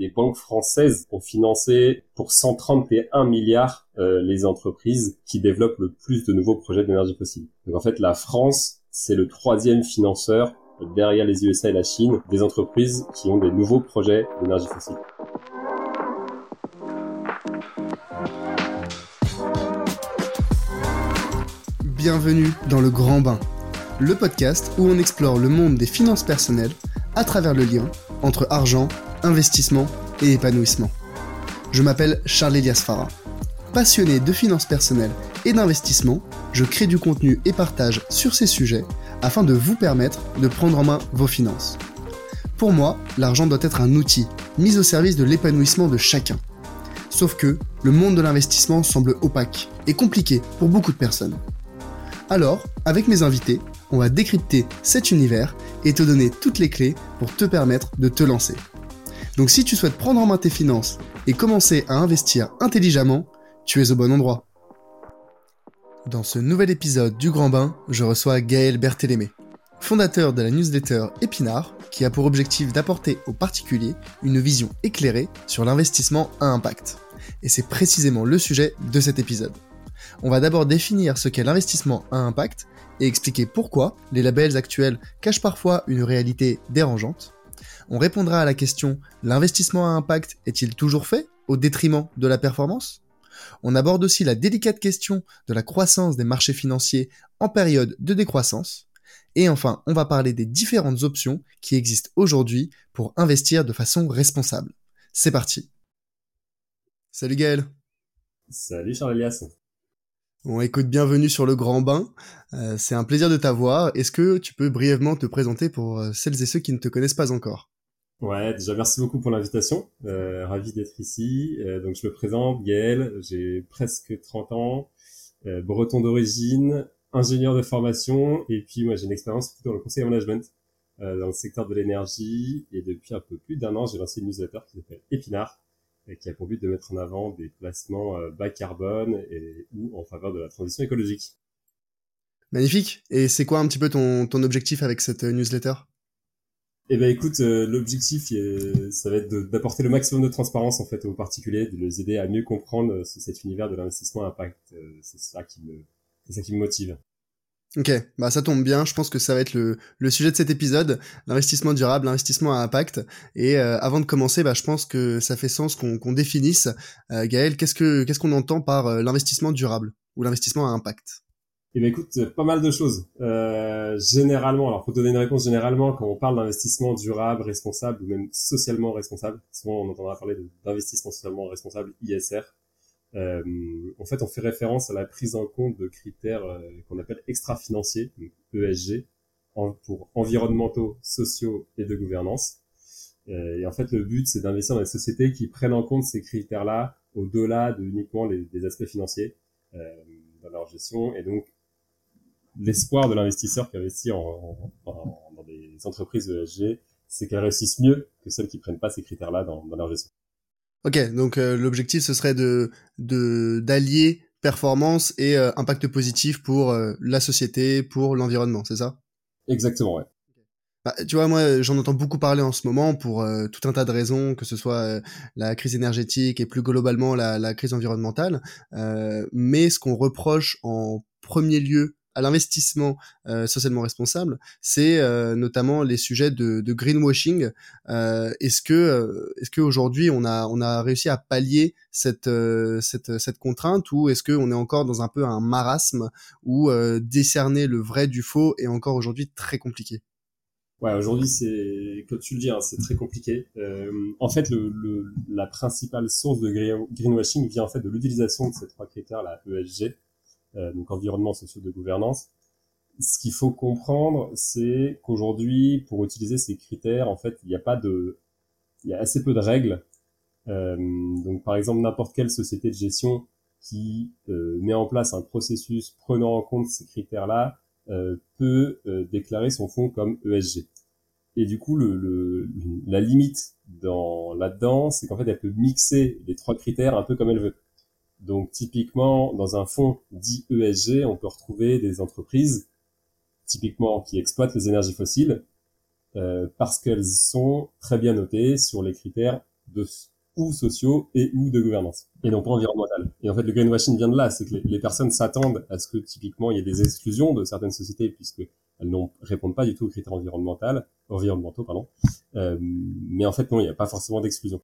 les banques françaises ont financé pour 131 milliards euh, les entreprises qui développent le plus de nouveaux projets d'énergie fossile. Donc en fait, la France, c'est le troisième financeur derrière les USA et la Chine des entreprises qui ont des nouveaux projets d'énergie fossile. Bienvenue dans le Grand Bain, le podcast où on explore le monde des finances personnelles à travers le lien entre argent, investissement et épanouissement. Je m'appelle Charles Elias Farah. Passionné de finances personnelles et d'investissement, je crée du contenu et partage sur ces sujets afin de vous permettre de prendre en main vos finances. Pour moi, l'argent doit être un outil mis au service de l'épanouissement de chacun. Sauf que le monde de l'investissement semble opaque et compliqué pour beaucoup de personnes. Alors, avec mes invités, on va décrypter cet univers et te donner toutes les clés pour te permettre de te lancer. Donc si tu souhaites prendre en main tes finances et commencer à investir intelligemment, tu es au bon endroit. Dans ce nouvel épisode du Grand Bain, je reçois Gaël Berthélémé, fondateur de la newsletter Épinard, qui a pour objectif d'apporter aux particuliers une vision éclairée sur l'investissement à impact. Et c'est précisément le sujet de cet épisode. On va d'abord définir ce qu'est l'investissement à impact et expliquer pourquoi les labels actuels cachent parfois une réalité dérangeante. On répondra à la question l'investissement à impact est-il toujours fait au détriment de la performance? On aborde aussi la délicate question de la croissance des marchés financiers en période de décroissance. Et enfin, on va parler des différentes options qui existent aujourd'hui pour investir de façon responsable. C'est parti. Salut Gaël. Salut Charles Elias. Bon, écoute, bienvenue sur le Grand Bain. Euh, c'est un plaisir de t'avoir. Est-ce que tu peux brièvement te présenter pour euh, celles et ceux qui ne te connaissent pas encore? Ouais, déjà merci beaucoup pour l'invitation. Euh, ravi d'être ici. Euh, donc je me présente, Gaël, j'ai presque 30 ans, breton d'origine, ingénieur de formation, et puis moi j'ai une expérience plutôt dans le conseil management dans le secteur de l'énergie. Et depuis un peu plus d'un an, j'ai lancé une newsletter qui s'appelle Épinard et qui a pour but de mettre en avant des placements euh, bas carbone et ou en faveur de la transition écologique. Magnifique. Et c'est quoi un petit peu ton, ton objectif avec cette euh, newsletter? Eh ben écoute, euh, l'objectif, ça va être d'apporter le maximum de transparence en fait aux particuliers, de les aider à mieux comprendre cet univers de l'investissement à impact. c'est ça qui me, c'est ça qui me motive. Ok, bah ça tombe bien. Je pense que ça va être le, sujet de cet épisode, l'investissement durable, l'investissement à impact. Et euh, avant de commencer, bah, je pense que ça fait sens qu'on définisse, euh, Gaël, qu'est-ce que qu'est-ce qu'on entend par euh, l'investissement durable ou l'investissement à impact? Eh ben écoute, pas mal de choses. Euh, généralement, alors pour donner une réponse, généralement, quand on parle d'investissement durable, responsable ou même socialement responsable, souvent on entendra parler d'investissement socialement responsable (ISR). Euh, en fait, on fait référence à la prise en compte de critères euh, qu'on appelle extra-financiers, ESG, pour environnementaux, sociaux et de gouvernance. Euh, et en fait, le but, c'est d'investir dans des sociétés qui prennent en compte ces critères-là au-delà de uniquement les, des aspects financiers euh, dans leur gestion. Et donc, l'espoir de l'investisseur qui investit en, en, dans des entreprises ESG, c'est qu'elles réussissent mieux que celles qui prennent pas ces critères-là dans, dans leur gestion. Ok, donc euh, l'objectif ce serait de d'allier performance et euh, impact positif pour euh, la société, pour l'environnement, c'est ça? Exactement, ouais. Bah, tu vois, moi, j'en entends beaucoup parler en ce moment pour tout un tas de raisons, que ce soit la crise énergétique et plus globalement la, la crise environnementale. mais ce qu'on reproche en premier lieu à l'investissement euh, socialement responsable, c'est euh, notamment les sujets de, de greenwashing. Euh, est-ce que euh, est-ce qu'aujourd'hui on a on a réussi à pallier cette euh, cette cette contrainte ou est-ce qu'on est encore dans un peu un marasme où décerner le vrai du faux est encore aujourd'hui très compliqué? Ouais, aujourd'hui c'est comme tu le dis, hein, c'est très compliqué. en fait, le, le, la principale source de greenwashing vient en fait de l'utilisation de ces trois critères, la ESG, euh, donc environnement social de gouvernance. Ce qu'il faut comprendre, c'est qu'aujourd'hui, pour utiliser ces critères, en fait, il n'y a pas de, il y a assez peu de règles. Euh, donc, par exemple, n'importe quelle société de gestion qui euh, met en place un processus prenant en compte ces critères-là euh, peut euh, déclarer son fonds comme ESG. Et du coup, le, le la limite dans là-dedans, c'est qu'en fait, elle peut mixer les trois critères un peu comme elle veut. Donc typiquement, dans un fonds dit ESG, on peut retrouver des entreprises typiquement qui exploitent les énergies fossiles euh, parce qu'elles sont très bien notées sur les critères de ou sociaux et ou de gouvernance et non pas environnemental. Et en fait, le greenwashing vient de là, c'est que les, personnes s'attendent à ce que typiquement il y ait des exclusions de certaines sociétés puisque elles ne répondent pas du tout aux critères environnementaux, environnementaux pardon. Euh, mais en fait non, il n'y a pas forcément d'exclusion.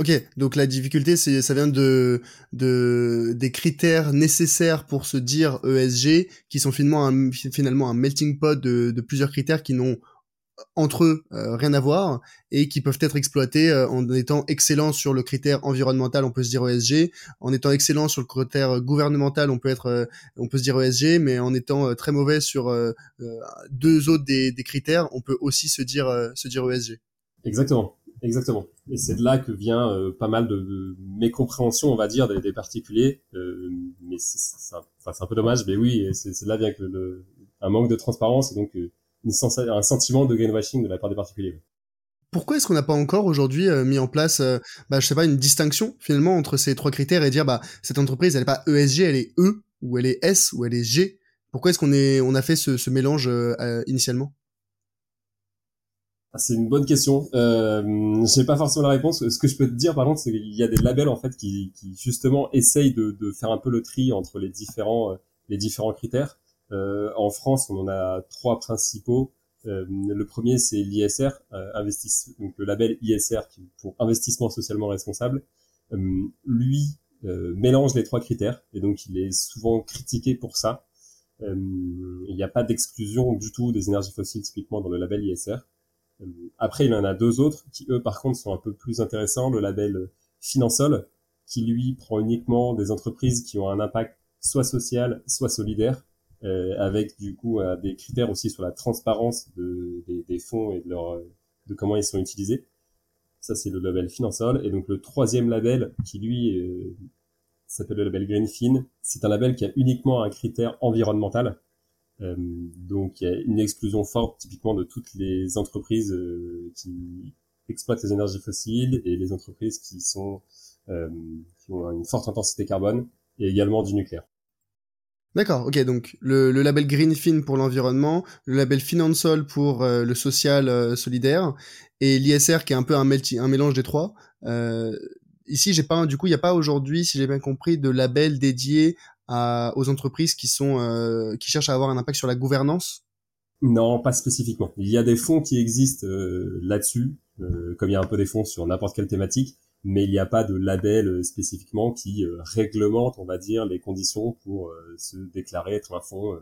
Ok, donc la difficulté, c'est ça vient de, de des critères nécessaires pour se dire ESG, qui sont finalement un, finalement un melting pot de, de plusieurs critères qui n'ont entre eux euh, rien à voir et qui peuvent être exploités euh, en étant excellents sur le critère environnemental on peut se dire ESG en étant excellent sur le critère gouvernemental on peut être euh, on peut se dire ESG mais en étant très mauvais sur deux autres des, des, critères on peut aussi se dire se dire ESG exactement exactement et c'est de là que vient pas mal de, mécompréhension on va dire des, des particuliers mais c'est un peu dommage mais oui c'est de là vient que le, un manque de transparence et donc un sentiment de greenwashing de la part des particuliers. Pourquoi est-ce qu'on n'a pas encore aujourd'hui euh, mis en place, euh, bah, je sais pas, une distinction finalement entre ces trois critères et dire bah cette entreprise elle est pas ESG, elle est E ou elle est S ou elle est G? Pourquoi est-ce qu'on est on a fait ce, ce mélange euh, initialement? ah, C'est une bonne question. Euh, sais pas forcément la réponse. Ce que je peux te dire par contre, c'est qu'il y a des labels en fait qui, justement essayent de, faire un peu le tri entre les différents différents critères. Euh, en France, on en a trois principaux. Euh, le premier, c'est l'ISR, euh, donc le label ISR pour investissement socialement responsable. lui mélange les trois critères et donc il est souvent critiqué pour ça. il n'y a pas d'exclusion du tout des énergies fossiles typiquement dans le label ISR. Après, il en a deux autres qui, eux, par contre, sont un peu plus intéressants. Le label Finansol, qui, lui, prend uniquement des entreprises qui ont un impact soit social, soit solidaire. Euh, avec du coup euh, des critères aussi sur la transparence de, des, des, fonds et de, leur, de comment ils sont utilisés. Ça, c'est le label Finansol. Et donc, le troisième label, qui lui euh, s'appelle le label Greenfin, c'est un label qui a uniquement un critère environnemental. Euh, donc, il y a une exclusion forte, typiquement, de toutes les entreprises qui exploitent les énergies fossiles et les entreprises qui sont qui ont une forte intensité carbone et également du nucléaire. D'accord, ok, donc le, le label Greenfin pour l'environnement, le label Finansol pour euh, le social euh, solidaire, et l'ISR qui est un peu un, un mélange des trois. Euh, ici, j'ai pas, du coup, il n'y a pas aujourd'hui, si j'ai bien compris, de label dédié aux entreprises qui sont euh, qui cherchent à avoir un impact sur la gouvernance? Non, pas spécifiquement. Il y a des fonds qui existent là-dessus, comme il y a un peu des fonds sur n'importe quelle thématique mais il n'y a pas de label euh, spécifiquement qui euh, réglemente, on va dire, les conditions pour euh, se déclarer être un fonds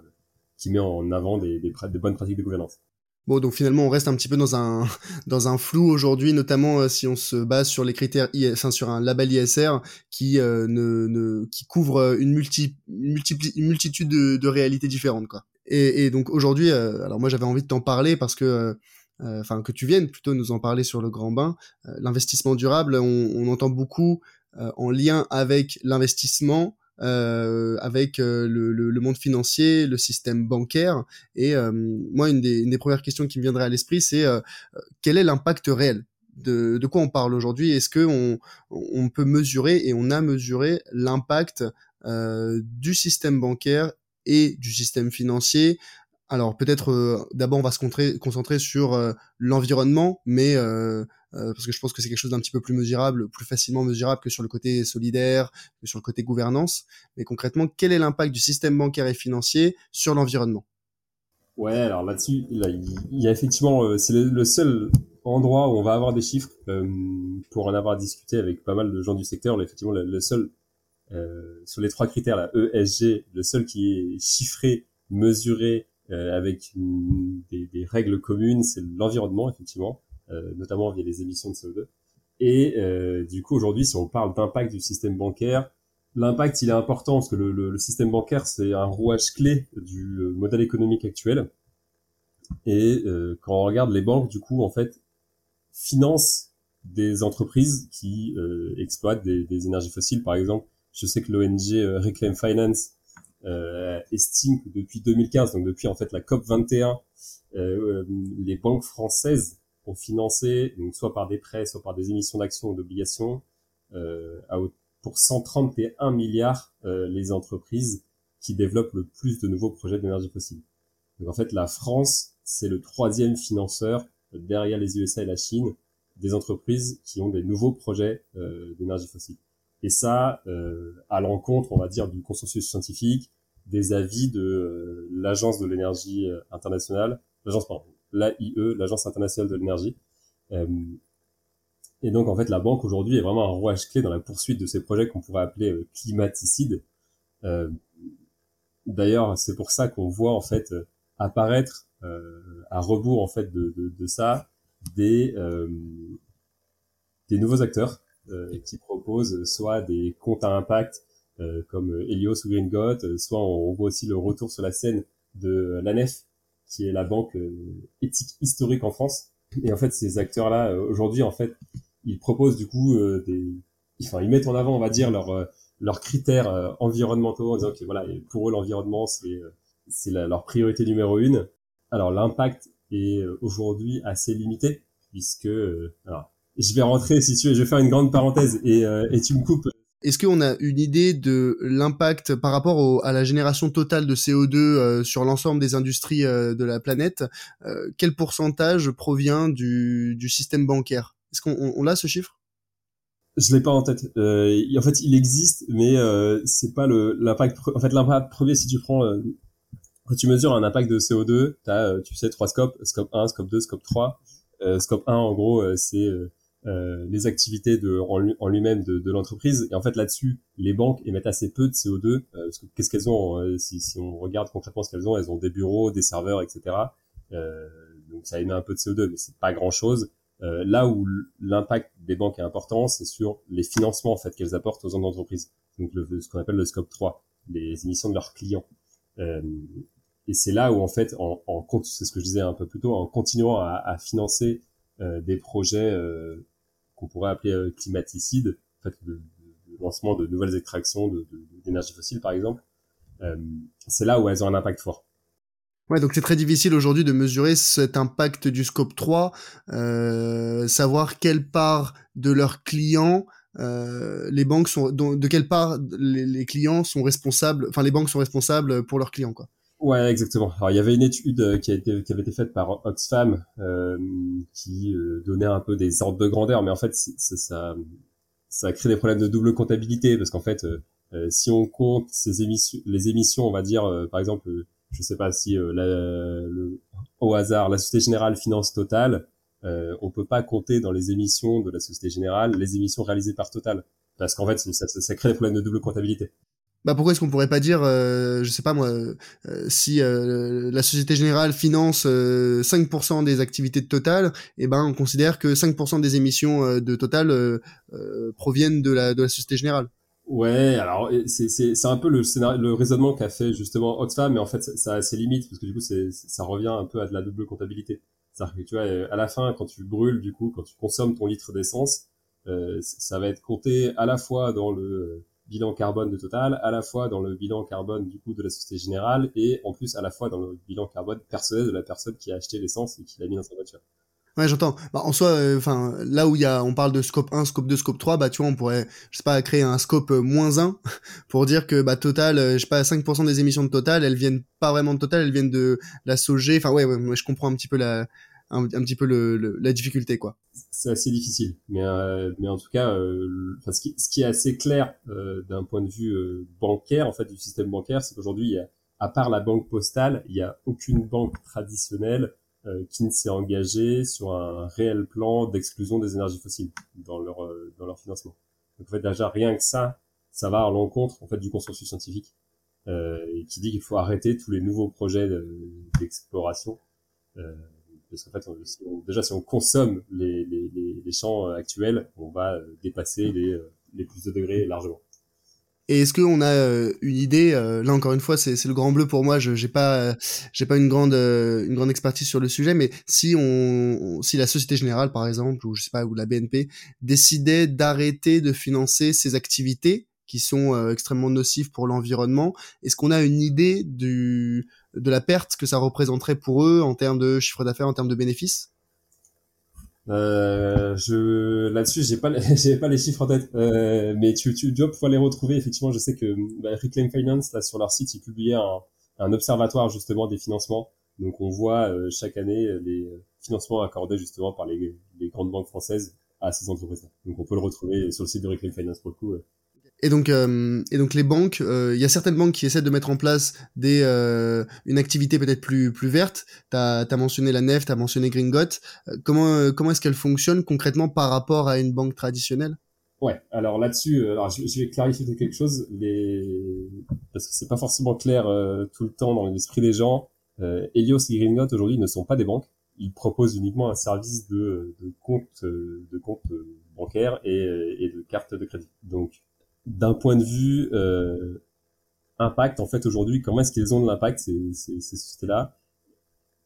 qui met en avant des, bonnes pratiques de gouvernance. Bon, donc finalement, on reste un petit peu dans un dans un flou aujourd'hui, notamment si on se base sur les critères, enfin sur un label ISR qui ne, ne qui couvre une multi, une multitude de, de réalités différentes, quoi. Et, et donc aujourd'hui, alors moi j'avais envie de t'en parler parce que euh, enfin que tu viennes plutôt nous en parler sur le grand bain. Euh, l'investissement durable, on, on, entend beaucoup euh, en lien avec l'investissement, avec le, le, le, monde financier, le système bancaire. Et moi, une des, une des, premières questions qui me viendrait à l'esprit, c'est quel est l'impact réel de, de, quoi on parle aujourd'hui? Est-ce que on, on, peut mesurer et on a mesuré l'impact du système bancaire et du système financier? Alors peut-être euh, d'abord on va se concentrer sur euh, l'environnement, mais euh, parce que je pense que c'est quelque chose d'un petit peu plus mesurable, plus facilement mesurable que sur le côté solidaire, que sur le côté gouvernance. Mais concrètement, quel est l'impact du système bancaire et financier sur l'environnement? Ouais, alors là-dessus, il y a effectivement, c'est le, seul endroit où on va avoir des chiffres pour en avoir discuté avec pas mal de gens du secteur. effectivement, le, seul sur les trois critères, la ESG, le seul qui est chiffré, mesuré euh, avec des, règles communes, c'est l'environnement effectivement, euh, notamment via les émissions de CO2. Et euh, du coup aujourd'hui, si on parle d'impact du système bancaire, l'impact il est important parce que le, le, le système bancaire c'est un rouage clé du modèle économique actuel. Et quand on regarde les banques, du coup en fait financent des entreprises qui exploitent des, des, énergies fossiles. Par exemple, je sais que l'ONG Reclaim Finance euh, estime que depuis 2015, donc depuis en fait la COP 21, euh, les banques françaises ont financé, donc soit par des prêts, soit par des émissions d'actions ou d'obligations, euh, pour 131 milliards les entreprises qui développent le plus de nouveaux projets d'énergie fossile. Donc en fait, la France, c'est le troisième financeur derrière les USA et la Chine des entreprises qui ont des nouveaux projets d'énergie fossile. Et ça, à l'encontre, on va dire, du consensus scientifique, des avis de l'Agence de l'énergie internationale, l'agence, pardon, l'AIE, l'Agence internationale de l'énergie. et donc, en fait, la banque aujourd'hui est vraiment un rouage clé dans la poursuite de ces projets qu'on pourrait appeler climaticides. D'ailleurs, c'est pour ça qu'on voit en fait apparaître euh, à rebours en fait de, de, de ça des euh, des nouveaux acteurs euh, qui proposent soit des comptes à impact comme Helios ou Green soit on, voit aussi le retour sur la scène de l'ANEF, qui est la banque éthique historique en France. Et en fait, ces acteurs-là, aujourd'hui, en fait, ils proposent du coup des, enfin, ils mettent en avant, on va dire, leurs leurs critères environnementaux en disant que voilà, pour eux, l'environnement, c'est c'est leur priorité numéro une. Alors l'impact est euh, aujourd'hui assez limité puisque euh, alors je vais rentrer si tu veux, je vais faire une grande parenthèse et, euh, et tu me coupes. Est-ce qu'on a une idée de l'impact par rapport à la génération totale de CO2 sur l'ensemble des industries de la planète Quel pourcentage provient du, du système bancaire? Est-ce qu'on on, a ce chiffre? Je l'ai pas en tête. en fait, il existe, mais c'est pas l'impact. En fait, l'impact premier, si tu prends quand tu mesures un impact de CO2, tu as, euh, tu sais, trois scopes, scope 1, scope 2, scope 3. Euh, scope 1, en gros, euh, c'est euh, les activités de, en, lui-même de, de l'entreprise. Et en fait, là-dessus, les banques émettent assez peu de CO2. parce que qu'est-ce qu'elles ont si, si, on regarde concrètement ce qu'elles ont, elles ont des bureaux, des serveurs, etc. donc ça émet un peu de CO2, mais c'est pas grand-chose. là où l'impact des banques est important, c'est sur les financements en fait qu'elles apportent aux entreprises. Donc le, ce qu'on appelle le scope 3, les émissions de leurs clients. Euh, et c'est là où en fait, en, en c'est ce que je disais un peu plus tôt, en continuant à, à financer euh, des projets euh, qu'on pourrait appeler euh, climaticides, en fait, de, de, lancement de nouvelles extractions d'énergie fossile par exemple, euh, c'est là où elles ont un impact fort. Ouais, donc c'est très difficile aujourd'hui de mesurer cet impact du scope 3, euh, savoir quelle part de leurs clients euh, les banques sont de quelle part les, les, clients sont responsables, enfin les banques sont responsables pour leurs clients quoi. Ouais, exactement. Alors il y avait une étude euh, qui a été qui avait été faite par Oxfam euh, qui euh, donnait un peu des ordres de grandeur, mais en fait ça ça crée des problèmes de double comptabilité parce qu'en fait euh, si on compte ces émissions, les émissions, on va dire par exemple, je sais pas si la, le, au hasard la Société Générale finance Total, euh, on peut pas compter dans les émissions de la Société Générale les émissions réalisées par Total parce qu'en fait ça, ça crée des problèmes de double comptabilité. Bah pourquoi est-ce qu'on pourrait pas dire, euh, je sais pas moi, euh, si euh, la Société Générale finance 5% des activités de Total, et eh ben on considère que 5% des émissions de Total proviennent de la de la Société Générale. Ouais, alors c'est c'est c'est un peu le scénario, le raisonnement qu'a fait justement Oxfam, mais en fait ça, a ses limites parce que du coup c'est ça revient un peu à de la double comptabilité. C'est-à-dire que tu vois à la fin quand tu brûles du coup quand tu consommes ton litre d'essence, ça va être compté à la fois dans le bilan carbone de Total, à la fois dans le bilan carbone du coup de la Société Générale et en plus à la fois dans le bilan carbone personnel de la personne qui a acheté l'essence et qui l'a mis dans sa voiture. Ouais, j'entends. Bah, en soi, euh, enfin, là où il y a, on parle de scope 1, scope 2, scope 3, bah, tu vois, on pourrait, je sais pas, créer un scope euh, moins 1 pour dire que, bah, Total, euh, je sais pas, 5% des émissions de Total, elles viennent pas vraiment de Total, elles viennent de la SOG. Enfin, ouais, ouais, je comprends un petit peu la, un, petit peu le, la difficulté quoi. C'est assez difficile, mais euh, mais en tout cas, euh, ce, qui, ce qui est assez clair euh, d'un point de vue euh, bancaire en fait du système bancaire, c'est qu'aujourd'hui, à part la banque postale, il n'y a aucune banque traditionnelle euh, qui ne s'est engagée sur un réel plan d'exclusion des énergies fossiles dans leur dans leur financement. Donc en fait déjà rien que ça, ça va à l'encontre en fait du consensus scientifique et qui dit qu'il faut arrêter tous les nouveaux projets d'exploration. Euh, parce qu'en fait, déjà, si on consomme les, les, les, champs euh, actuels, on va euh, dépasser les, euh, les plus de degrés largement. Et est-ce qu'on a une idée Là encore une fois, c'est le grand bleu pour moi. Je j'ai pas j'ai pas une grande une grande expertise sur le sujet, mais si on si la Société Générale par exemple ou je sais pas ou la BNP décidait d'arrêter de financer ces activités qui sont extrêmement nocives pour l'environnement, est-ce qu'on a une idée du de la perte que ça représenterait pour eux en termes de chiffre d'affaires, en termes de bénéfices euh, je là-dessus j'ai pas j'ai pas les chiffres en tête euh, mais tu, tu dois pouvoir les retrouver effectivement je sais que bah, Reclaim Finance là sur leur site ils publiaient un, un observatoire justement des financements donc on voit euh, chaque année les financement accordé justement par les, les grandes banques françaises à ces entreprises. Donc on peut le retrouver sur le site de Reclaim Finance pour le coup. Et donc, euh, et donc les banques, euh, il y a certaines banques qui essaient de mettre en place des, euh, une activité peut-être plus, plus verte. Tu as, mentionné la Nef, tu as mentionné Gringot. comment comment est-ce qu'elle fonctionne concrètement par rapport à une banque traditionnelle? Ouais, alors là-dessus, alors je, vais clarifier quelque chose, les... parce que c'est pas forcément clair tout le temps dans l'esprit des gens. Helios et Gringot aujourd'hui ne sont pas des banques. Ils proposent uniquement un service de, de compte, de compte bancaire et, et de carte de crédit. Donc d'un point de vue euh, impact, en fait, aujourd'hui, comment est-ce qu'ils ont de l'impact, ces, ces, ces sociétés-là?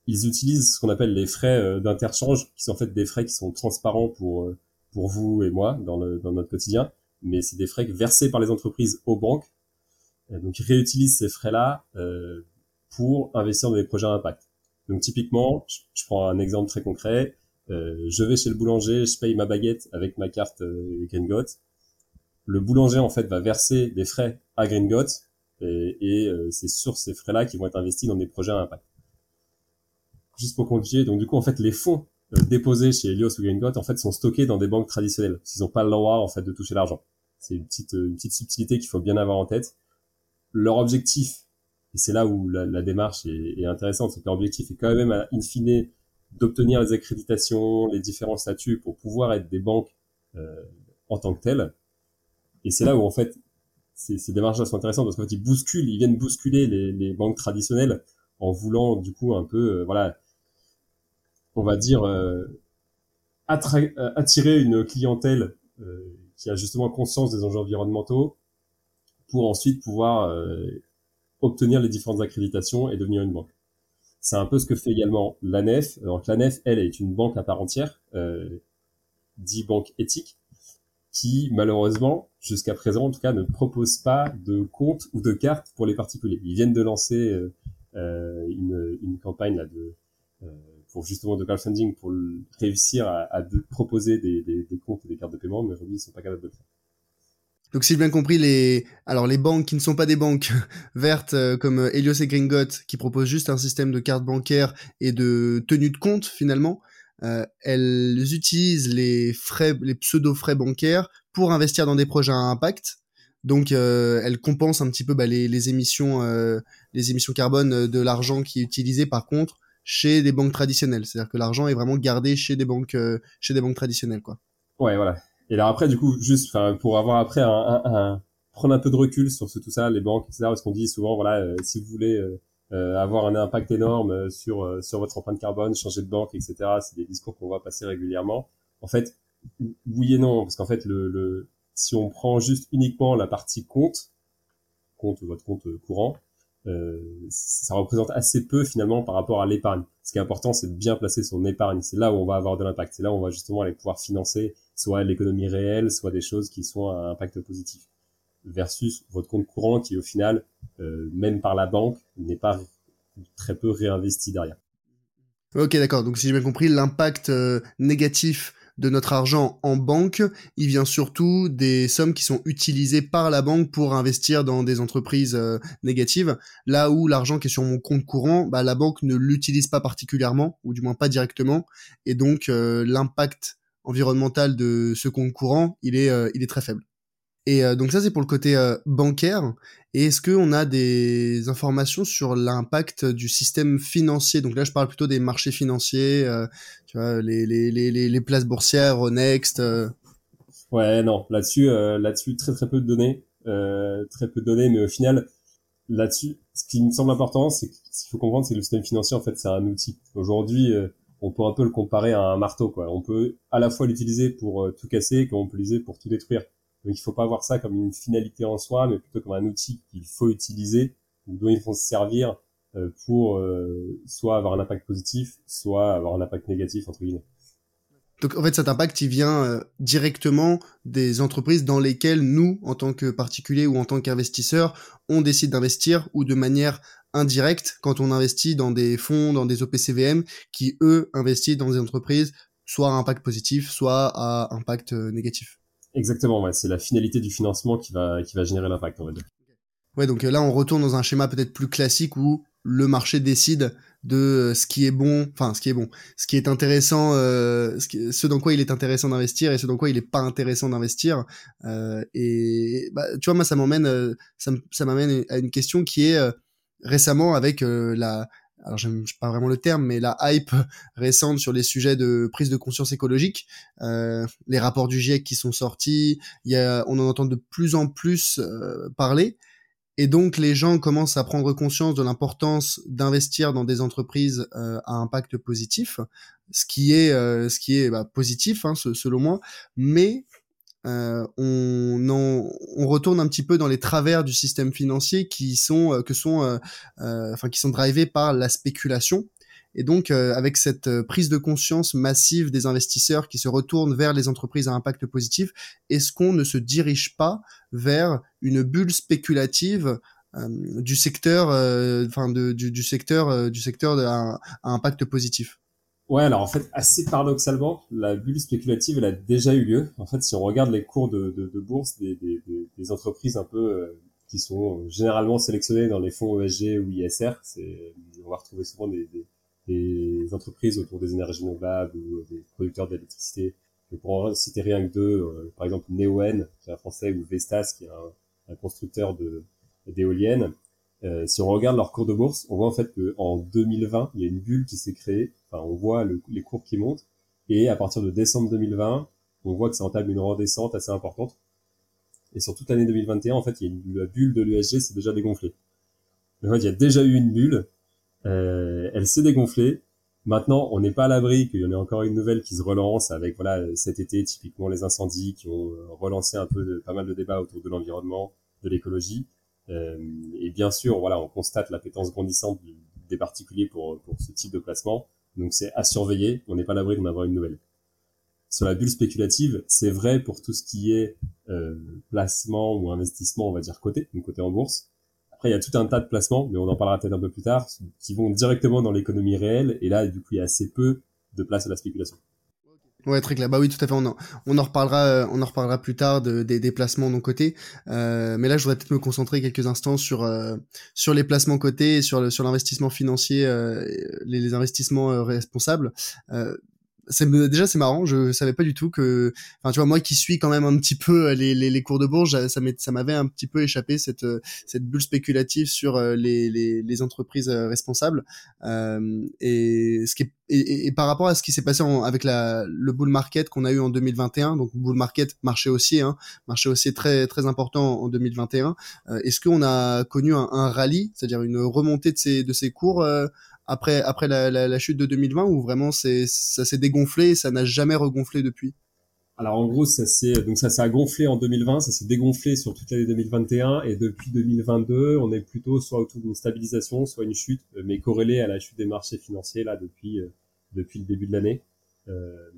Ils utilisent ce qu'on appelle les frais euh, d'interchange, qui sont en fait des frais qui sont transparents pour euh, pour vous et moi dans, le, dans notre quotidien, mais c'est des frais versés par les entreprises aux banques. donc, ils réutilisent ces frais-là euh, pour investir dans des projets à impact. Donc, typiquement, je, prends un exemple très concret. Je vais chez le boulanger, je paye ma baguette avec ma carte euh, le boulanger en fait va verser des frais à Gringot et, euh, c'est sur ces frais-là qu'ils vont être investis dans des projets à impact. Juste pour continuer, donc du coup en fait les fonds euh, déposés chez Helios ou Gringot en fait sont stockés dans des banques traditionnelles. Ils n'ont pas le droit en fait de toucher l'argent. C'est une petite une petite subtilité qu'il faut bien avoir en tête. Leur objectif, et c'est là où la, démarche est, intéressante, c'est que leur objectif est quand même à in fine d'obtenir les accréditations, les différents statuts pour pouvoir être des banques euh, en tant que telles et c'est là où en fait ces, ces démarches sont intéressantes parce qu'en fait ils bousculent, ils viennent bousculer les, les banques traditionnelles en voulant du coup un peu, euh, voilà, on va dire euh, euh attirer une clientèle euh, qui a justement conscience des enjeux environnementaux pour ensuite pouvoir obtenir les différentes accréditations et devenir une banque. C'est un peu ce que fait également l'ANEF. Donc l'ANEF, elle, est une banque à part entière, dit banque éthique, qui malheureusement, jusqu'à présent en tout cas, ne propose pas de compte ou de carte pour les particuliers. Ils viennent de lancer euh, euh une, une, campagne là, de, euh, pour justement de crowdfunding pour réussir à, à proposer des, des, des, comptes et des cartes de paiement, mais aujourd'hui ils sont pas capables de le faire. Donc si j'ai bien compris, les alors les banques qui ne sont pas des banques vertes euh, comme Helios et Gringot, qui proposent juste un système de carte bancaire et de tenue de compte finalement, euh, elles utilisent les frais, les pseudo frais bancaires pour investir dans des projets à impact. Donc, euh, elles compensent un petit peu bah, les, les, émissions, euh, les émissions carbone de l'argent qui est utilisé par contre chez des banques traditionnelles. C'est-à-dire que l'argent est vraiment gardé chez des banques, chez des banques traditionnelles, quoi. Ouais, voilà. Et alors après, du coup, juste, pour avoir après un, un, un, prendre un peu de recul sur ce, tout ça, les banques, etc. Parce qu'on dit souvent, voilà, si vous voulez euh, avoir un impact énorme euh, sur euh, sur votre empreinte carbone, changer de banque, etc. C'est des discours qu'on voit passer régulièrement. En fait, oui et non, parce qu'en fait, le, le, si on prend juste uniquement la partie compte, compte votre compte courant, euh, ça représente assez peu finalement par rapport à l'épargne. Ce qui est important, c'est de bien placer son épargne. C'est là où on va avoir de l'impact. C'est là où on va justement aller pouvoir financer soit l'économie réelle, soit des choses qui sont à impact positif versus votre compte courant qui au final, euh, même par la banque, n'est pas très peu réinvesti derrière. Ok, d'accord. Donc si j'ai bien compris, l'impact euh, négatif de notre argent en banque, il vient surtout des sommes qui sont utilisées par la banque pour investir dans des entreprises euh, négatives. Là où l'argent qui est sur mon compte courant, bah, la banque ne l'utilise pas particulièrement, ou du moins pas directement, et donc l'impact environnemental de ce compte courant, il est, il est très faible. Et euh, donc ça c'est pour le côté euh, bancaire. Et est-ce qu'on a des informations sur l'impact du système financier? Donc là je parle plutôt des marchés financiers, euh, tu vois, les, places boursières, Next. Ouais non, là-dessus là-dessus très très peu de données, très peu de données, mais au final là-dessus, ce qui me semble important, c'est ce qu'il faut comprendre, c'est que le système financier en fait c'est un outil. Aujourd'hui on peut un peu le comparer à un marteau quoi. On peut à la fois l'utiliser pour tout casser, comme on peut l'utiliser pour tout détruire. Donc il faut pas voir ça comme une finalité en soi, mais plutôt comme un outil qu'il faut utiliser, dont il faut se servir euh, pour euh, soit avoir un impact positif, soit avoir un impact négatif entre guillemets. Donc en fait cet impact il vient euh, directement des entreprises dans lesquelles nous, en tant que particuliers ou en tant qu'investisseurs, on décide d'investir ou de manière indirecte quand on investit dans des fonds, dans des OPCVM qui eux investissent dans des entreprises soit à impact positif, soit à impact négatif. Exactement, ouais, c'est la finalité du financement qui va, qui va générer l'impact, on va. Ouais, donc euh, là, on retourne dans un schéma peut-être plus classique où le marché décide de ce qui est bon, enfin ce qui est bon, ce qui est intéressant, euh, ce, dans quoi il est intéressant d'investir et ce dans quoi il est pas intéressant d'investir. Euh, et bah, tu vois, moi ça m'emmène, euh, ça m'amène à une question qui est récemment avec la, alors j'aime pas vraiment le terme, mais la hype récente sur les sujets de prise de conscience écologique, les rapports du GIEC qui sont sortis, y a, on en entend de plus en plus parler. Et donc les gens commencent à prendre conscience de l'importance d'investir dans des entreprises euh, à impact positif, ce qui est euh, ce qui est bah, positif hein, selon moi, mais euh, on, retourne un petit peu dans les travers du système financier qui sont euh, que sont euh, enfin qui sont drivés par la spéculation. Et donc, euh, avec cette euh, prise de conscience massive des investisseurs qui se retournent vers les entreprises à impact positif, est-ce qu'on ne se dirige pas vers une bulle spéculative euh, du secteur, enfin du, du, secteur, du secteur à, impact positif? Ouais, alors en fait, assez paradoxalement, la bulle spéculative, elle a déjà eu lieu. En fait, si on regarde les cours de, de, de bourse des, des, des, entreprises un peu qui sont généralement sélectionnées dans les fonds ESG ou ISR, on va retrouver souvent des, des entreprises autour des énergies renouvelables ou des producteurs d'électricité. Je pourrais citer rien que deux, euh, par exemple Neoen, qui est un français, ou Vestas, qui est un, un constructeur de d'éoliennes. Euh, si on regarde leur cours de bourse, on voit en fait qu'en 2020, il y a une bulle qui s'est créée. Enfin, on voit les cours qui montent. Et à partir de décembre 2020, on voit que ça entame une redescente assez importante. Et sur toute l'année 2021, en fait, il y a une, la bulle de l'USG s'est déjà dégonflée. En fait, il y a déjà eu une bulle euh, elle s'est dégonflée. Maintenant, on n'est pas à l'abri qu'il y en ait encore une nouvelle qui se relance avec voilà cet été typiquement les incendies qui ont euh, relancé un peu de, pas mal de débats autour de l'environnement, de l'écologie. Euh, et bien sûr, voilà, on constate l'appétence grandissante des particuliers pour, pour ce type de placement. Donc c'est à surveiller. On n'est pas à l'abri d'en avoir une nouvelle. Sur la bulle spéculative, c'est vrai pour tout ce qui est euh, placement ou investissement, on va dire côté, donc côté en bourse. Après, il y a tout un tas de placements, mais on en parlera peut-être un peu plus tard, qui vont directement dans l'économie réelle. Et là, du coup, il y a assez peu de place à la spéculation. Ouais, très clair. Bah oui, tout à fait. On en, on en reparlera, euh, on en reparlera plus tard de, des déplacements de côté. Euh, mais là, je voudrais peut-être me concentrer quelques instants sur euh, sur les placements cotés et sur sur l'investissement financier, les, investissements responsables déjà c'est marrant je savais pas du tout que enfin tu vois moi qui suis quand même un petit peu euh, les, les, cours de bourse ça m'avait un petit peu échappé cette euh, cette bulle spéculative sur euh, les, les, les entreprises responsables. Euh, et ce qui est, et, et, par rapport à ce qui s'est passé avec la le bull market qu'on a eu en 2021 donc bull market marché haussier hein, marché haussier très très important en 2021 est-ce qu'on a connu un, un rallye c'est-à-dire une remontée de ces de ces cours après après la, la, la, chute de 2020 ou vraiment c'est ça s'est dégonflé ça n'a jamais regonflé depuis? Alors en gros ça s'est donc ça s'est gonflé en 2020 ça s'est dégonflé sur toute l'année 2021 et depuis 2022 on est plutôt soit autour d'une stabilisation soit une chute mais corrélée à la chute des marchés financiers là depuis euh, depuis le début de l'année. Euh,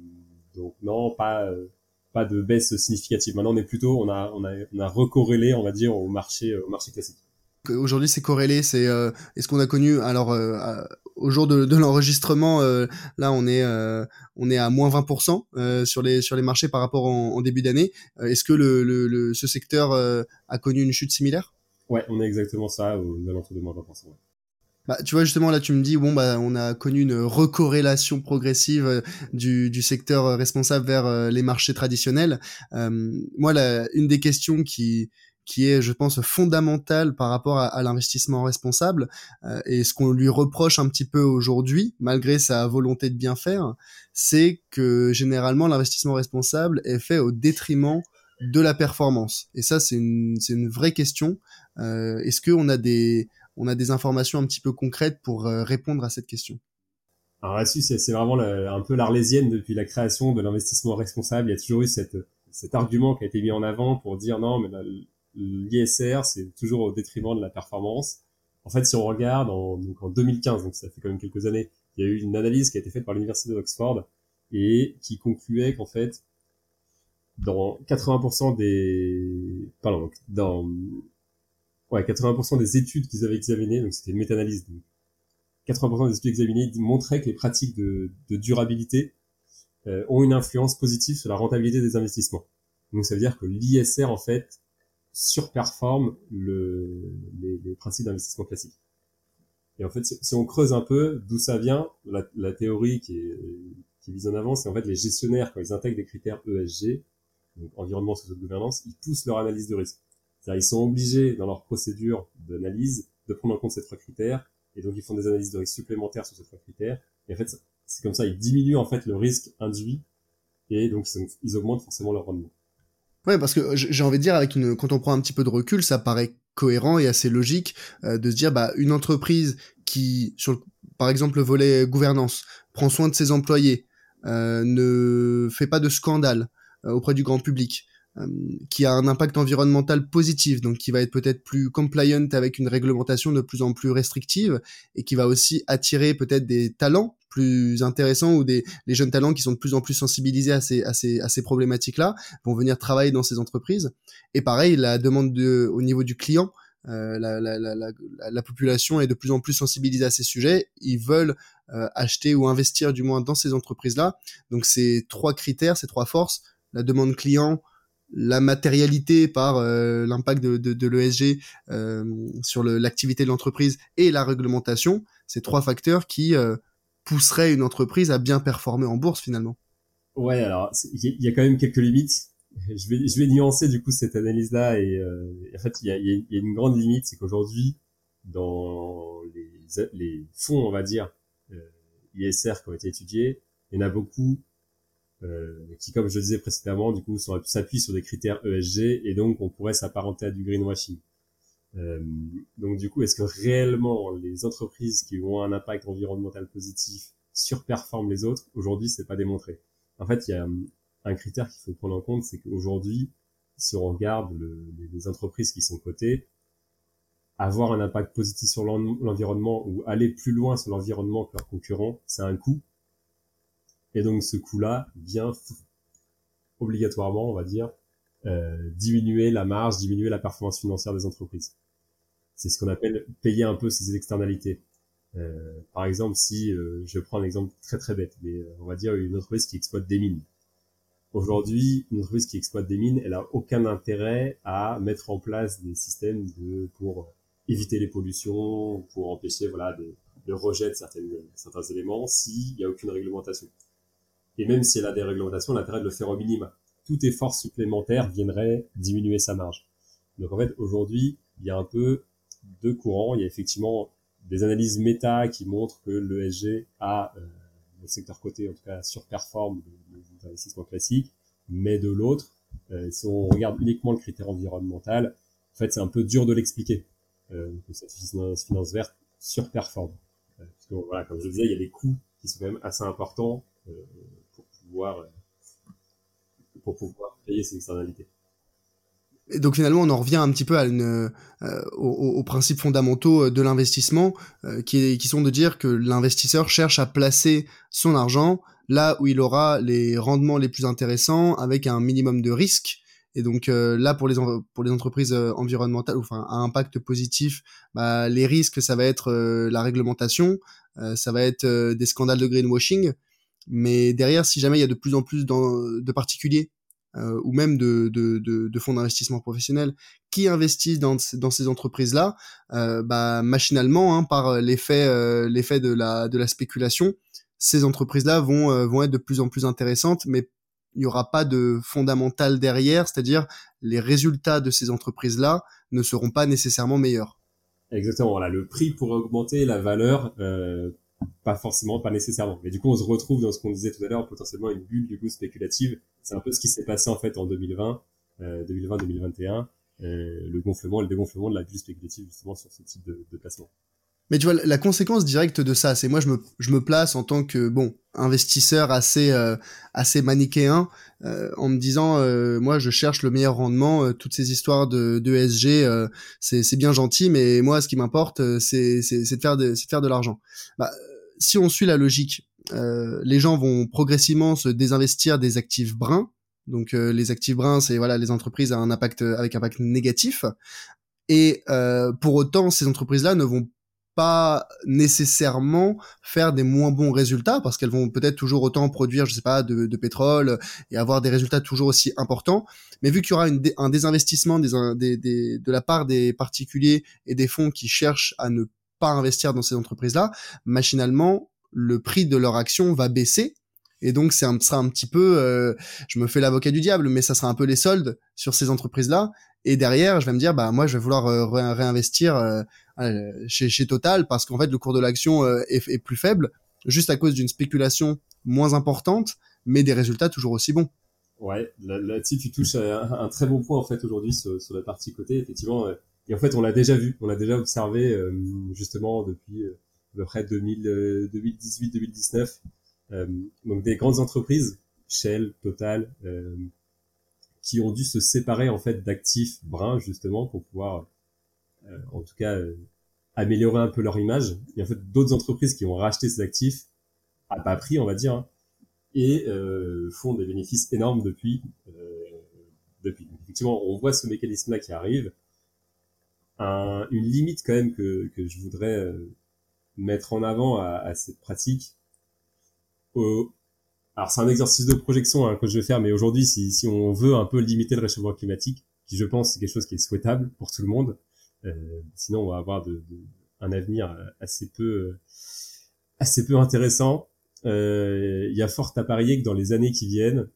donc non pas euh, pas de baisse significative. Maintenant on est plutôt on a on a on a recorrélé on va dire au marché au marché classique Aujourd'hui, c'est corrélé. C'est euh, est-ce qu'on a connu alors euh, au jour de, de l'enregistrement, euh, là on est on est à moins 20% sur les sur les marchés par rapport en, début d'année. est-ce que le, le, ce secteur a connu une chute similaire? Ouais, on est exactement ça aux alentours de moins 20%. Bah, tu vois justement là tu me dis bon bah on a connu une recorrélation progressive du, du secteur responsable vers les marchés traditionnels. moi la, une des questions qui qui est, je pense, fondamental par rapport à, l'investissement responsable. Euh, et ce qu'on lui reproche un petit peu aujourd'hui, malgré sa volonté de bien faire, c'est que généralement l'investissement responsable est fait au détriment de la performance. Et ça, c'est une, une vraie question. Euh, est-ce qu'on a des, a des informations un petit peu concrètes pour euh, répondre à cette question? Alors là-dessus, c'est, vraiment un peu l'arlésienne depuis la création de l'investissement responsable. Il y a toujours eu cette, cet argument qui a été mis en avant pour dire non, mais l'ISR, c'est toujours au détriment de la performance. En fait, si on regarde en, donc en 2015, donc ça fait quand même quelques années, il y a eu une analyse qui a été faite par l'université d'Oxford et qui concluait qu'en fait, dans 80% des, pardon, dans, ouais, 80% des études qu'ils avaient examinées, donc c'était une méta-analyse, 80% des études examinées montraient que les pratiques de, de durabilité euh, ont une influence positive sur la rentabilité des investissements. Donc ça veut dire que l'ISR en fait surperforme le, les, les principes d'investissement classiques. Et en fait, si, on creuse un peu d'où ça vient, la, la théorie qui est, qui mise en avant, c'est en fait les gestionnaires, quand ils intègrent des critères ESG, donc environnement, social, gouvernance, ils poussent leur analyse de risque. C'est-à-dire, ils sont obligés, dans leur procédure d'analyse, de prendre en compte ces trois critères, et donc ils font des analyses de risque supplémentaires sur ces trois critères. Et en fait, c'est comme ça, ils diminuent en fait le risque induit, et donc ils augmentent forcément leur rendement. Ouais, parce que j'ai envie de dire, avec une, quand on prend un petit peu de recul, ça paraît cohérent et assez logique euh, de se dire, bah, une entreprise qui, sur par exemple le volet gouvernance, prend soin de ses employés, euh, ne fait pas de scandale euh, auprès du grand public, qui a un impact environnemental positif, donc qui va être peut-être plus compliant avec une réglementation de plus en plus restrictive et qui va aussi attirer peut-être des talents plus intéressants ou des les jeunes talents qui sont de plus en plus sensibilisés à ces à ces à ces problématiques là vont venir travailler dans ces entreprises et pareil la demande de au niveau du client euh, la, la, la, la, population est de plus en plus sensibilisée à ces sujets. Ils veulent euh, acheter ou investir du moins dans ces entreprises-là. Donc ces trois critères, ces trois forces, la demande client, la matérialité par euh, l'impact de, de, de l'ESG euh, sur l'activité de l'entreprise et la réglementation, ces trois facteurs qui euh, pousseraient une entreprise à bien performer en bourse finalement. Ouais, alors il y a quand même quelques limites. Je vais, je vais nuancer du coup cette analyse-là et en fait il y a, y a, une grande limite, c'est qu'aujourd'hui dans les, les fonds, on va dire, ISR qui ont été étudiés, il y en a beaucoup euh, qui, comme je le disais précédemment, du coup, s'appuie sur des critères ESG et donc on pourrait s'apparenter à du greenwashing. Euh, donc du coup, est-ce que réellement les entreprises qui ont un impact environnemental positif surperforment les autres? Aujourd'hui, c'est pas démontré. En fait, il y a un critère qu'il faut prendre en compte, c'est qu'aujourd'hui, si on regarde le, les, entreprises qui sont cotées, avoir un impact positif sur l'environnement ou aller plus loin sur l'environnement que leurs concurrents, c'est un coût et donc ce coût-là vient obligatoirement, on va dire, euh, diminuer la marge, diminuer la performance financière des entreprises. C'est ce qu'on appelle payer un peu ces externalités. Euh, par exemple, si euh, je prends un exemple très très bête, mais euh, on va dire une entreprise qui exploite des mines. Aujourd'hui, une entreprise qui exploite des mines, elle a aucun intérêt à mettre en place des systèmes de pour éviter les pollutions, pour empêcher voilà de, de rejet de certaines, certains éléments s'il n'y a aucune réglementation. Et même si elle a des réglementations, l'intérêt de le faire au minimum. Tout effort supplémentaire viendrait diminuer sa marge. Donc en fait, aujourd'hui, il y a un peu deux courants. Il y a effectivement des analyses méta qui montrent que l'ESG a, euh, le secteur côté en tout cas, surperforme les investissements classiques. Mais de l'autre, euh, si on regarde uniquement le critère environnemental, en fait, c'est un peu dur de l'expliquer euh, cette finance, finance verte surperforme. Euh, parce que, voilà, comme je le disais, il y a des coûts qui sont quand même assez importants euh, euh, pour pouvoir payer ces externalités. Et donc finalement, on en revient un petit peu à une, euh, aux, principes fondamentaux de l'investissement, euh, qui, sont de dire que l'investisseur cherche à placer son argent là où il aura les rendements les plus intéressants, avec un minimum de risque. Et donc là, pour les pour les entreprises environnementales, enfin à impact positif, bah, les risques, ça va être la réglementation, ça va être des scandales de greenwashing, mais derrière, si jamais il y a de plus en plus de particuliers euh, ou même de, de, de, de fonds d'investissement professionnels qui investissent dans, dans ces entreprises-là, euh, bah, machinalement, hein, par l'effet euh, de la, de la spéculation, ces entreprises-là vont, euh, vont être de plus en plus intéressantes, mais il n'y aura pas de fondamental derrière, c'est-à-dire les résultats de ces entreprises-là ne seront pas nécessairement meilleurs. Exactement, voilà, le prix pourrait augmenter, la valeur euh, pas forcément, pas nécessairement. Mais du coup, on se retrouve dans ce qu'on disait tout à l'heure, potentiellement une bulle du coup spéculative. C'est un peu ce qui s'est passé en fait en 2020, 2020-2021, euh, le gonflement le dégonflement de la bulle spéculative justement sur ce type de, de placement. Mais tu vois, la conséquence directe de ça, c'est moi je me, je me place en tant que bon investisseur assez euh, assez manichéen euh, en me disant euh, moi je cherche le meilleur rendement, toutes ces histoires de, de SG c'est c'est bien gentil, mais moi ce qui m'importe c'est c'est de faire de de faire de l'argent. Bah, si on suit la logique, les gens vont progressivement se désinvestir des actifs bruns. Donc les actifs bruns, c'est voilà les entreprises à un impact avec un impact négatif. Et pour autant, ces entreprises-là ne vont pas nécessairement faire des moins bons résultats parce qu'elles vont peut-être toujours autant produire, je sais pas, de, de, pétrole et avoir des résultats toujours aussi importants. Mais vu qu'il y aura un désinvestissement des, des, des, de la part des particuliers et des fonds qui cherchent à ne pas investir dans ces entreprises-là, machinalement, le prix de leur action va baisser. Et donc, c'est un, sera un petit peu, euh, je me fais l'avocat du diable, mais ça sera un peu les soldes sur ces entreprises-là. Et derrière, je vais me dire, bah moi, je vais vouloir euh, réinvestir euh, chez, chez Total parce qu'en fait, le cours de l'action est, plus faible, juste à cause d'une spéculation moins importante, mais des résultats toujours aussi bons. Ouais, là-dessus, tu touches un, un, très bon point en fait aujourd'hui sur, la partie côté. Effectivement, et en fait, on l'a déjà vu, on l'a déjà observé euh, justement depuis euh, à peu près 2018-2019. Euh, donc des grandes entreprises, Shell, Total, qui ont dû se séparer en fait d'actifs bruns justement pour pouvoir, en tout cas, améliorer un peu leur image. Et en fait, d'autres entreprises qui ont racheté ces actifs à bas prix, on va dire, hein, et font des bénéfices énormes depuis. depuis. effectivement, on voit ce mécanisme-là qui arrive un, une limite quand même que, que je voudrais euh, mettre en avant à, à cette pratique. alors c'est un exercice de projection hein, que je vais faire, mais aujourd'hui, si, si on veut un peu limiter le réchauffement climatique, qui je pense c'est quelque chose qui est souhaitable pour tout le monde, euh, sinon on va avoir de, de, un avenir assez peu assez peu intéressant. Euh, il y a fort à parier que dans les années qui viennent,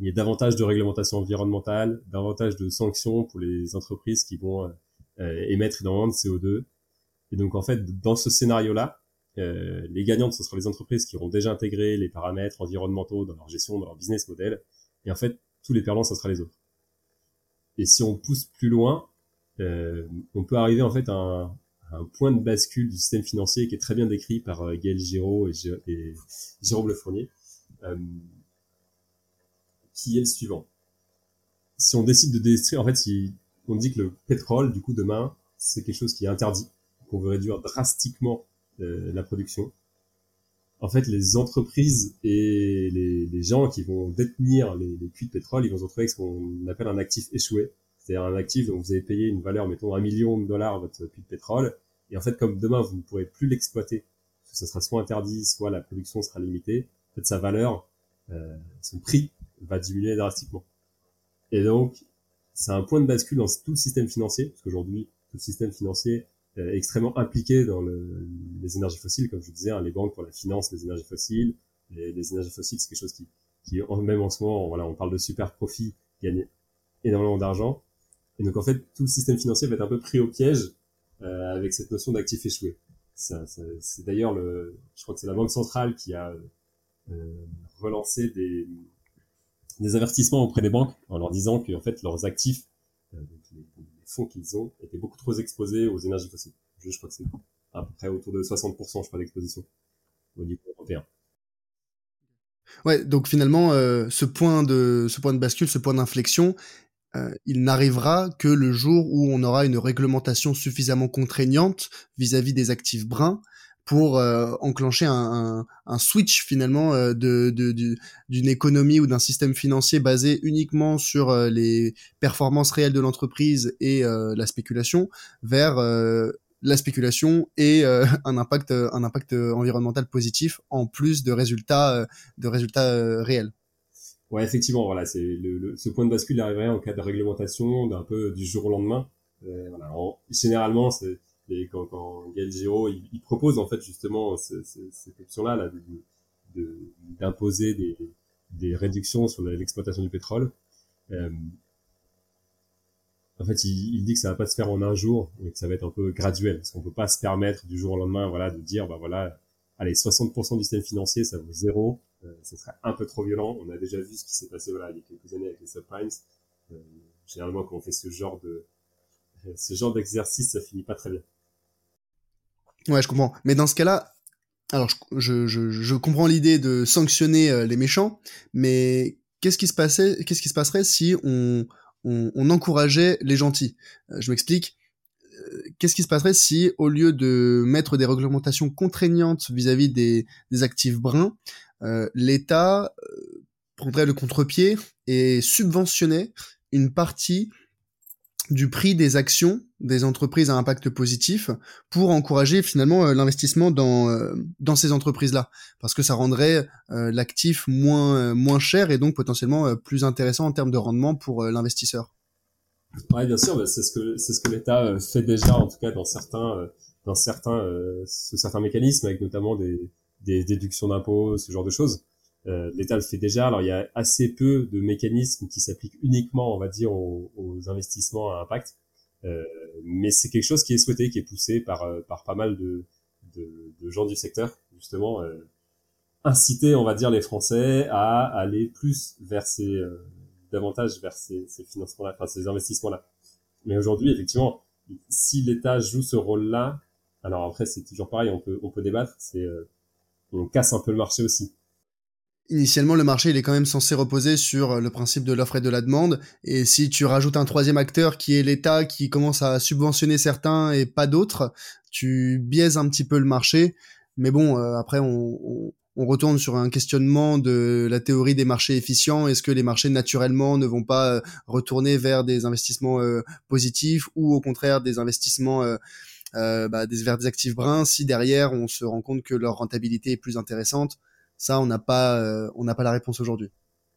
il y a davantage de réglementation environnementale, davantage de sanctions pour les entreprises qui vont euh, émettre énormément de CO2. Et donc en fait, dans ce scénario-là, euh, les gagnantes, ce seront les entreprises qui auront déjà intégré les paramètres environnementaux dans leur gestion, dans leur business model. Et en fait, tous les perdants, ce sera les autres. Et si on pousse plus loin, euh, on peut arriver en fait à un, à un, point de bascule du système financier qui est très bien décrit par euh, Gaël Giraud et, et Jérôme Le Fournier, euh, qui est le suivant. Si on décide de détruire, en fait, si on dit que le pétrole, du coup, demain, c'est quelque chose qui est interdit, qu'on veut réduire drastiquement euh, la production. En fait, les entreprises et les, gens qui vont détenir les, les, puits de pétrole, ils vont se retrouver avec ce qu'on appelle un actif échoué. C'est-à-dire un actif dont vous avez payé une valeur, mettons, un million de dollars à votre puits de pétrole. Et en fait, comme demain, vous ne pourrez plus l'exploiter, parce que ça sera soit interdit, soit la production sera limitée, en fait, sa valeur, euh, son prix va diminuer drastiquement. Et donc, c'est un point de bascule dans tout le système financier, parce qu'aujourd'hui, tout le système financier est extrêmement impliqué dans le, les énergies fossiles, comme je vous disais, hein, les banques pour la finance des énergies fossiles. Les, les énergies fossiles, c'est quelque chose qui, qui, même en ce moment, voilà, on parle de super profit, gagne énormément d'argent. Et donc, en fait, tout le système financier va être un peu pris au piège euh, avec cette notion d'actif échoué. C'est d'ailleurs le, je crois que c'est la banque centrale qui a euh, relancé des, des avertissements auprès des banques en leur disant que en fait leurs actifs, euh, les, fonds qu'ils ont, étaient beaucoup trop exposés aux énergies fossiles. Je, crois que c'est à peu près autour de 60% je crois d'exposition au niveau européen. Ouais, donc finalement, euh, ce point de ce point de bascule, ce point d'inflexion, euh, il n'arrivera que le jour où on aura une réglementation suffisamment contraignante vis-à-vis -vis des actifs bruns pour euh, enclencher un, un, switch finalement euh, de, d'une économie ou d'un système financier basé uniquement sur euh, les performances réelles de l'entreprise et la spéculation vers la spéculation et un impact un impact environnemental positif en plus de résultats de résultats réels. Ouais, effectivement, voilà, c'est le, ce point de bascule arriverait en cas de réglementation d'un peu du jour au lendemain. voilà, généralement, c'est et quand, quand Gaël Giraud, il, il, propose en fait justement cette option-là là, d'imposer des, des réductions sur l'exploitation du pétrole. Euh, en fait, il, il, dit que ça va pas se faire en un jour, mais que ça va être un peu graduel, parce qu'on peut pas se permettre du jour au lendemain, voilà, de dire, bah voilà, allez, 60% du système financier, ça vaut zéro, euh, ce serait un peu trop violent. On a déjà vu ce qui s'est passé, voilà, il y a quelques années avec les subprimes. Euh, généralement, quand on fait ce genre de, ce genre d'exercice, ça finit pas très bien. Ouais, je comprends. Mais dans ce cas-là, alors je, je, je, comprends l'idée de sanctionner euh, les méchants, mais qu'est-ce qui se qu'est-ce qui se passerait si on, on, on encourageait les gentils? Euh, Je m'explique. Euh, qu'est-ce qui se passerait si, au lieu de mettre des réglementations contraignantes vis-à-vis des, des, actifs bruns, l'État prendrait le contre-pied et subventionnait une partie du prix des actions des entreprises à impact positif pour encourager finalement euh, l'investissement dans euh, dans ces entreprises-là parce que ça rendrait euh, l'actif moins moins cher et donc potentiellement plus intéressant en termes de rendement pour l'investisseur. Ouais, bien sûr, c'est ce que c'est ce que l'État fait déjà en tout cas dans certains dans certains, euh, certains mécanismes, avec notamment des, des déductions d'impôts, ce genre de choses. Euh, L'État le fait déjà. Alors il y a assez peu de mécanismes qui s'appliquent uniquement, on va dire, aux, aux investissements à impact. Euh, mais c'est quelque chose qui est souhaité, qui est poussé par, euh, par pas mal de, de, de gens du secteur, justement, euh, inciter, on va dire, les Français à aller plus vers ces, davantage vers ces, ces financements-là, enfin ces investissements-là. Mais aujourd'hui, effectivement, si l'État joue ce rôle-là, alors après c'est toujours pareil, on peut on peut débattre, c'est on casse un peu le marché aussi. Initialement, le marché, il est quand même censé reposer sur le principe de l'offre et de la demande. Et si tu rajoutes un troisième acteur qui est l'État qui commence à subventionner certains et pas d'autres, tu biaises un petit peu le marché. Mais bon, euh, après, on, retourne sur un questionnement de la théorie des marchés efficients. Est-ce que les marchés, naturellement, ne vont pas euh, retourner vers des investissements euh, positifs ou au contraire des investissements... Euh, bah, des, vers des actifs bruns si derrière on se rend compte que leur rentabilité est plus intéressante? Ça, on n'a pas, euh, on n'a pas la réponse aujourd'hui.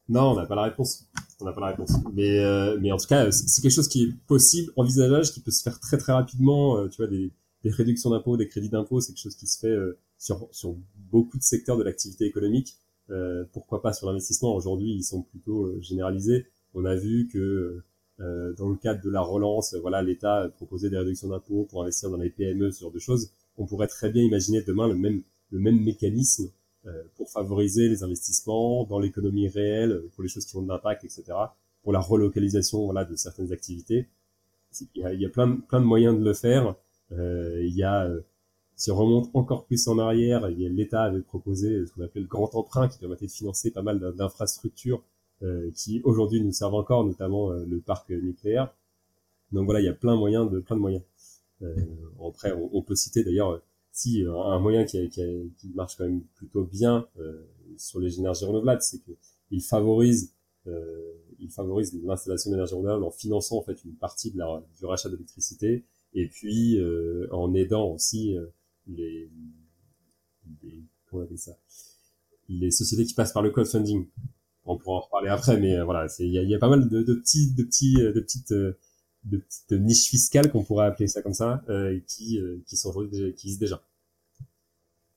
Non, on n'a pas la réponse. On n'a pas la réponse. Mais, euh, mais en tout cas, c'est quelque chose qui est possible, envisageable, qui peut se faire très très rapidement. Euh, tu vois, des, des réductions d'impôts, des crédits d'impôts, c'est quelque chose qui se fait sur, sur beaucoup de secteurs de l'activité économique. pourquoi pas sur l'investissement? Aujourd'hui, ils sont plutôt généralisés. On a vu que dans le cadre de la relance, voilà, l'État proposait des réductions d'impôts pour investir dans les PME, ce genre de choses. On pourrait très bien imaginer demain le même le même mécanisme euh, pour favoriser les investissements dans l'économie réelle, pour les choses qui ont de l'impact, etc., pour la relocalisation voilà, de certaines activités. Il y a, il y a plein, plein de moyens de le faire. Euh, il y a, euh, si on remonte encore plus en arrière, l'État avait proposé ce qu'on appelait le grand emprunt qui permettait de financer pas mal d'infrastructures euh, qui aujourd'hui nous servent encore, notamment euh, le parc nucléaire. Donc voilà, il y a plein de moyens de plein de moyens. Euh, après, on peut citer d'ailleurs si euh, un moyen qui, qui, qui, marche quand même plutôt bien euh, sur les énergies renouvelables, c'est qu'il favorise euh, il l'installation d'énergie renouvelable en finançant en fait une partie de la, du rachat d'électricité et puis euh, en aidant aussi euh, les, les ça les sociétés qui passent par le crowdfunding. On pourra en reparler après, mais voilà, il y a, y a, pas mal de, de petits de petits de petites de petites niches fiscales qu'on pourrait appeler ça comme ça, qui, qui sont qui existent déjà.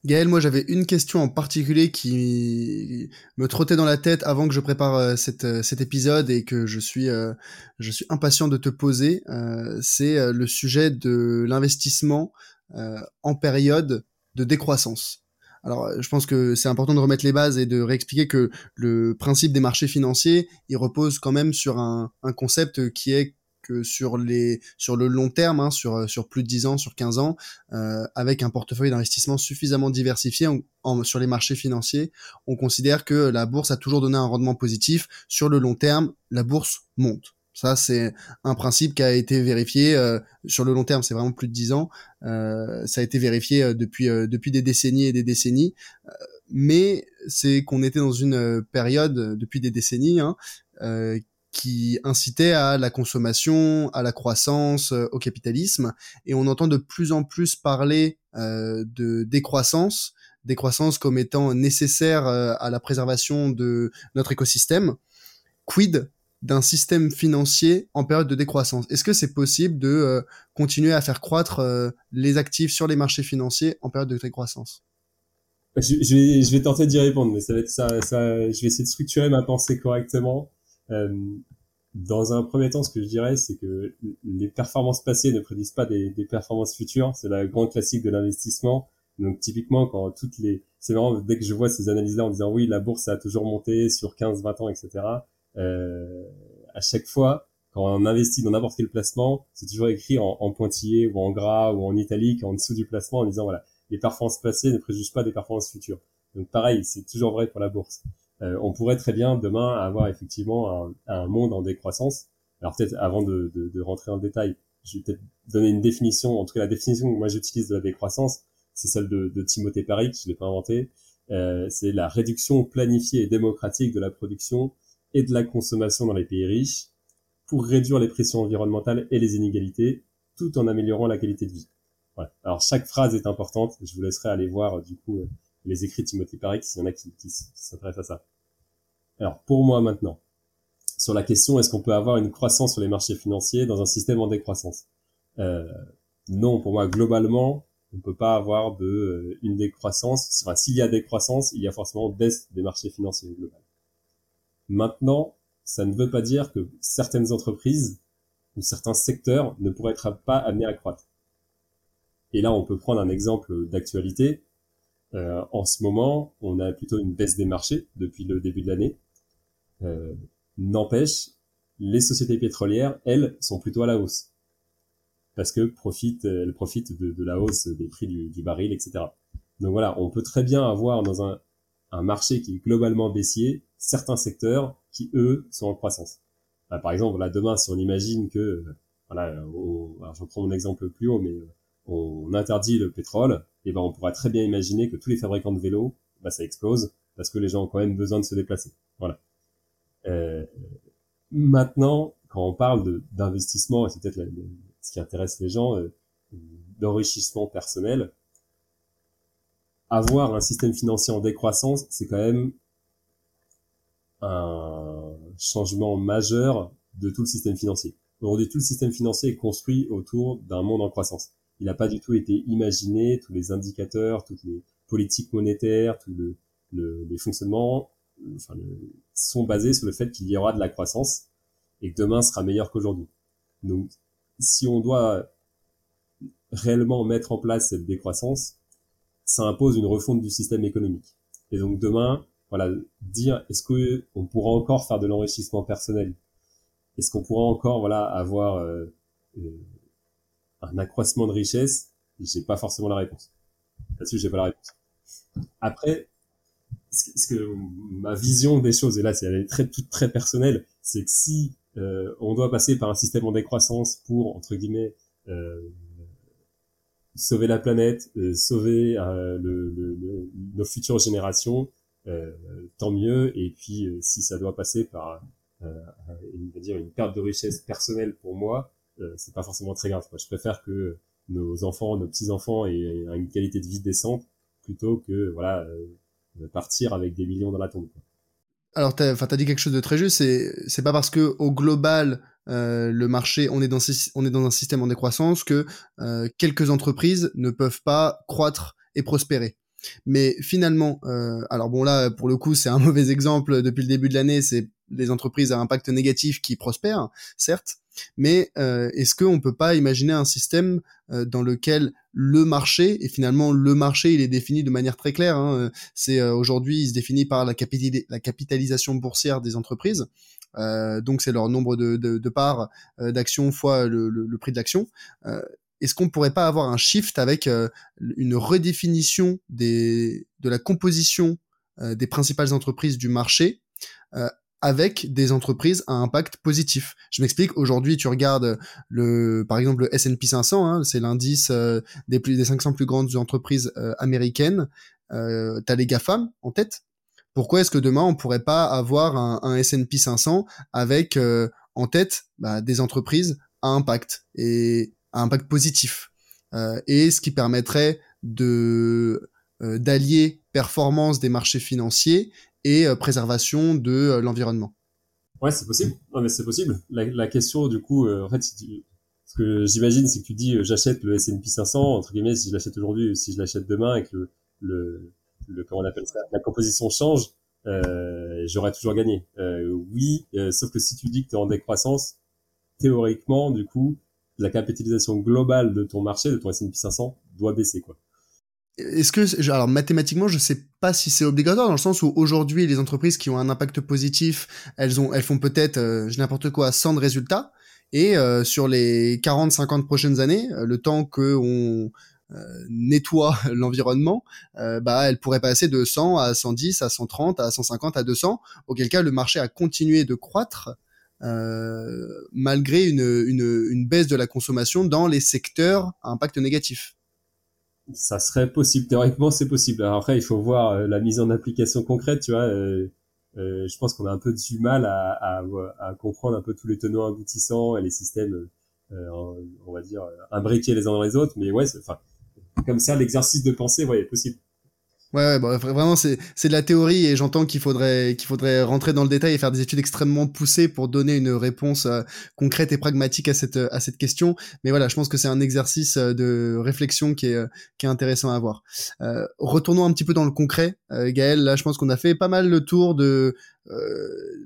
Gaël, moi j'avais une question en particulier qui me trottait dans la tête avant que je prépare euh, euh, cet épisode et que je suis, euh, je suis impatient de te poser. c'est le sujet de l'investissement en période de décroissance. Alors, je pense que c'est important de remettre les bases et de réexpliquer que le principe des marchés financiers, il repose quand même sur un concept qui est que sur les sur le long terme, hein, sur sur plus de 10 ans, sur 15 ans, euh, avec un portefeuille d'investissement suffisamment diversifié en, sur les marchés financiers, on considère que la bourse a toujours donné un rendement positif. Sur le long terme, la bourse monte. Ça, c'est un principe qui a été vérifié euh, sur le long terme. C'est vraiment plus de 10 ans. Euh, ça a été vérifié euh, depuis euh, depuis des décennies et des décennies. Euh, mais c'est qu'on était dans une période depuis des décennies hein, qui incitait à la consommation, à la croissance, euh, au capitalisme. Et on entend de plus en plus parler euh, de décroissance, décroissance comme étant nécessaire euh, à la préservation de notre écosystème. Quid d'un système financier en période de décroissance? Est-ce que c'est possible de euh, continuer à faire croître euh, les actifs sur les marchés financiers en période de décroissance? Je, je, vais, je vais tenter d'y répondre, mais ça va être ça, ça. Je vais essayer de structurer ma pensée correctement. Euh, dans un premier temps, ce que je dirais, c'est que les performances passées ne prédisent pas des, des performances futures. C'est la grande classique de l'investissement. Donc typiquement, quand toutes les, c'est vraiment dès que je vois ces analyses-là en disant oui, la bourse a toujours monté sur 15, 20 ans, etc. Euh, à chaque fois, quand on investit dans n'importe quel placement, c'est toujours écrit en, en, pointillé ou en gras ou en italique en dessous du placement en disant voilà, les performances passées ne préjugent pas des performances futures. Donc pareil, c'est toujours vrai pour la bourse. Euh, on pourrait très bien demain avoir effectivement un, un monde en décroissance. Alors peut-être avant de, de, de, rentrer en détail, je vais peut-être donner une définition. En tout cas, la définition que moi j'utilise de la décroissance, c'est celle de, de Timothée Paris, je l'ai pas inventé. Euh, c'est la réduction planifiée et démocratique de la production et de la consommation dans les pays riches pour réduire les pressions environnementales et les inégalités, tout en améliorant la qualité de vie. Voilà. Alors chaque phrase est importante. Je vous laisserai aller voir du coup les écrits de Timothy Parry, s'il y en a qui, s'intéressent à ça. Alors, pour moi maintenant, sur la question est-ce qu'on peut avoir une croissance sur les marchés financiers dans un système en décroissance? Euh, Non, pour moi, globalement, on peut pas avoir de une décroissance. Enfin, s'il y a décroissance, il y a forcément baisse des marchés financiers globaux. Maintenant, ça ne veut pas dire que certaines entreprises ou certains secteurs ne pourraient être pas amenés à croître. Et là, on peut prendre un exemple d'actualité. Euh, en ce moment, on a plutôt une baisse des marchés depuis le début de l'année. Euh, N'empêche, les sociétés pétrolières, elles, sont plutôt à la hausse parce que profitent, elles profitent de, la hausse des prix du, du, baril, etc. Donc voilà, on peut très bien avoir dans un, un marché qui est globalement baissier certains secteurs qui eux sont en croissance. Bah, par exemple, là demain, si on imagine que, voilà, on, alors je prends mon exemple plus haut, mais on interdit le pétrole, et ben on pourra très bien imaginer que tous les fabricants de vélos, bah, ça explose parce que les gens ont quand même besoin de se déplacer. Voilà. Euh, maintenant, quand on parle d'investissement, et c'est peut-être ce qui intéresse les gens, euh, d'enrichissement personnel, avoir un système financier en décroissance, c'est quand même un changement majeur de tout le système financier. Aujourd'hui, tout le système financier est construit autour d'un monde en croissance. Il n'a pas du tout été imaginé, tous les indicateurs, toutes les politiques monétaires, tous le, le, les fonctionnements enfin, sont basés sur le fait qu'il y aura de la croissance et que demain sera meilleur qu'aujourd'hui. Donc, si on doit réellement mettre en place cette décroissance, ça impose une refonte du système économique. Et donc demain, voilà, dire est-ce que on pourra encore faire de l'enrichissement personnel? Est-ce qu'on pourra encore voilà avoir euh, euh, un accroissement de richesse J'ai pas forcément la réponse. Là-dessus, j'ai pas la réponse. Après, ce que, ma vision des choses, et là, c'est elle est très toute très personnelle, c'est que si euh, on doit passer par un système en décroissance pour entre guillemets euh, sauver la planète, euh, sauver euh, le, le, nos futures générations, euh, tant mieux. Et puis, euh, si ça doit passer par, une, dire une perte de richesse personnelle pour moi, c'est pas forcément très grave. Je préfère que nos enfants, nos petits enfants aient une qualité de vie décente plutôt que voilà partir avec des millions dans la tombe. Alors, t'as, as dit quelque chose de très juste. C'est, c'est pas parce que au global, euh, le marché, on est dans, on est dans un système en décroissance que euh, quelques entreprises ne peuvent pas croître et prospérer. Mais finalement, euh, alors bon là, pour le coup, c'est un mauvais exemple depuis le début de l'année. C'est les entreprises à impact négatif qui prospèrent, certes, mais euh, est-ce qu'on peut pas imaginer un système euh, dans lequel le marché, et finalement le marché, il est défini de manière très claire, hein, c'est euh, aujourd'hui, il se définit par la, capitalisation boursière des entreprises, donc c'est leur nombre de, parts d'actions fois le, prix de l'action. est-ce qu'on pourrait pas avoir un shift avec une redéfinition de la composition des principales entreprises du marché avec des entreprises à impact positif. Je m'explique. Aujourd'hui, tu regardes le, par exemple, le S&P 500, hein, c'est l'indice euh, des plus des 500 plus grandes entreprises euh, américaines. Euh, T'as les GAFAM en tête. Pourquoi est-ce que demain on pourrait pas avoir un, un S&P 500 avec euh, en tête bah, des entreprises à impact et à impact positif et ce qui permettrait de d'allier performance des marchés financiers et euh, préservation de euh, l'environnement. Ouais, c'est possible. Non, mais c'est possible. La, la, question, du coup, euh, en fait, ce que j'imagine, c'est que tu dis, j'achète le S&P 500 entre guillemets, si je l'achète aujourd'hui, si je l'achète demain, et que le, le, le, comment on appelle ça, la composition change, euh, j'aurais toujours gagné. Euh, oui, sauf que si tu dis que tu es en décroissance, théoriquement, du coup, la capitalisation globale de ton marché, de ton S&P 500, doit baisser, quoi est-ce que alors mathématiquement je sais pas si c'est obligatoire dans le sens où aujourd'hui les entreprises qui ont un impact positif elles ont elles font peut-être euh, n'importe quoi 100 de résultats. Et euh, sur les 40 50 prochaines années euh, le temps que on nettoie l'environnement bah elles pourraient passer de 100 à 110 à 130 à 150 à 200 auquel cas le marché a continué de croître malgré une, une, une baisse de la consommation dans les secteurs à impact négatif ça serait possible. Théoriquement, c'est possible. Après, il faut voir euh, la mise en application concrète, tu vois. Euh, euh, je pense qu'on a un peu du mal à, à, à, comprendre un peu tous les tenants aboutissants et les systèmes, euh, on va dire, imbriqués les uns dans les autres. Mais ouais, enfin, comme ça, l'exercice de pensée, ouais, est possible. Ouais, bah, vraiment, c'est, c'est de la théorie et j'entends qu'il faudrait, qu'il faudrait rentrer dans le détail et faire des études extrêmement poussées pour donner une réponse euh, concrète et pragmatique à cette, à cette question. Mais voilà, je pense que c'est un exercice euh, de réflexion qui est, euh, qui est intéressant à voir. Euh, retournons un petit peu dans le concret. Gaël, là, je pense qu'on a fait pas mal le tour de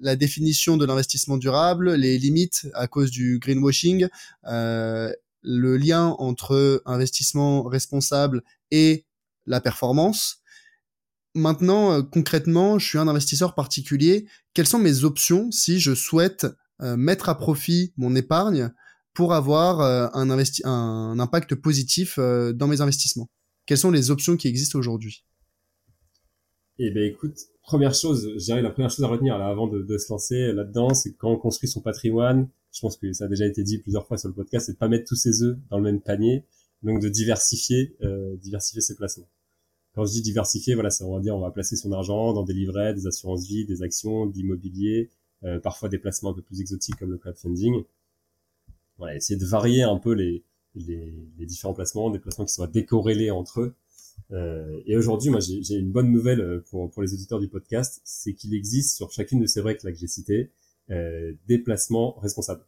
la définition de l'investissement durable, les limites à cause du greenwashing, le lien entre investissement responsable et la performance. Maintenant, euh, concrètement, je suis un investisseur particulier. Quelles sont mes options si je souhaite euh, mettre à profit mon épargne pour avoir euh, un, un, impact positif dans mes investissements? Quelles sont les options qui existent aujourd'hui? Eh ben, écoute, première chose, je dirais la première chose à retenir là avant de, de se lancer là-dedans, c'est quand on construit son patrimoine, je pense que ça a déjà été dit plusieurs fois sur le podcast, c'est de pas mettre tous ses œufs dans le même panier, donc de diversifier, euh, diversifier ses placements. Quand je dis diversifier, voilà, ça on va dire on va placer son argent dans des livrets, des assurances vie, des actions, de l'immobilier, euh, parfois des placements un peu plus exotiques comme le crowdfunding. Voilà, essayer de varier un peu les, les, les différents placements, des placements qui soient décorrélés entre eux. Euh, et aujourd'hui, moi, j'ai une bonne nouvelle euh, pour, pour les auditeurs du podcast, c'est qu'il existe sur chacune de ces breaks là que j'ai citées euh, des placements responsables.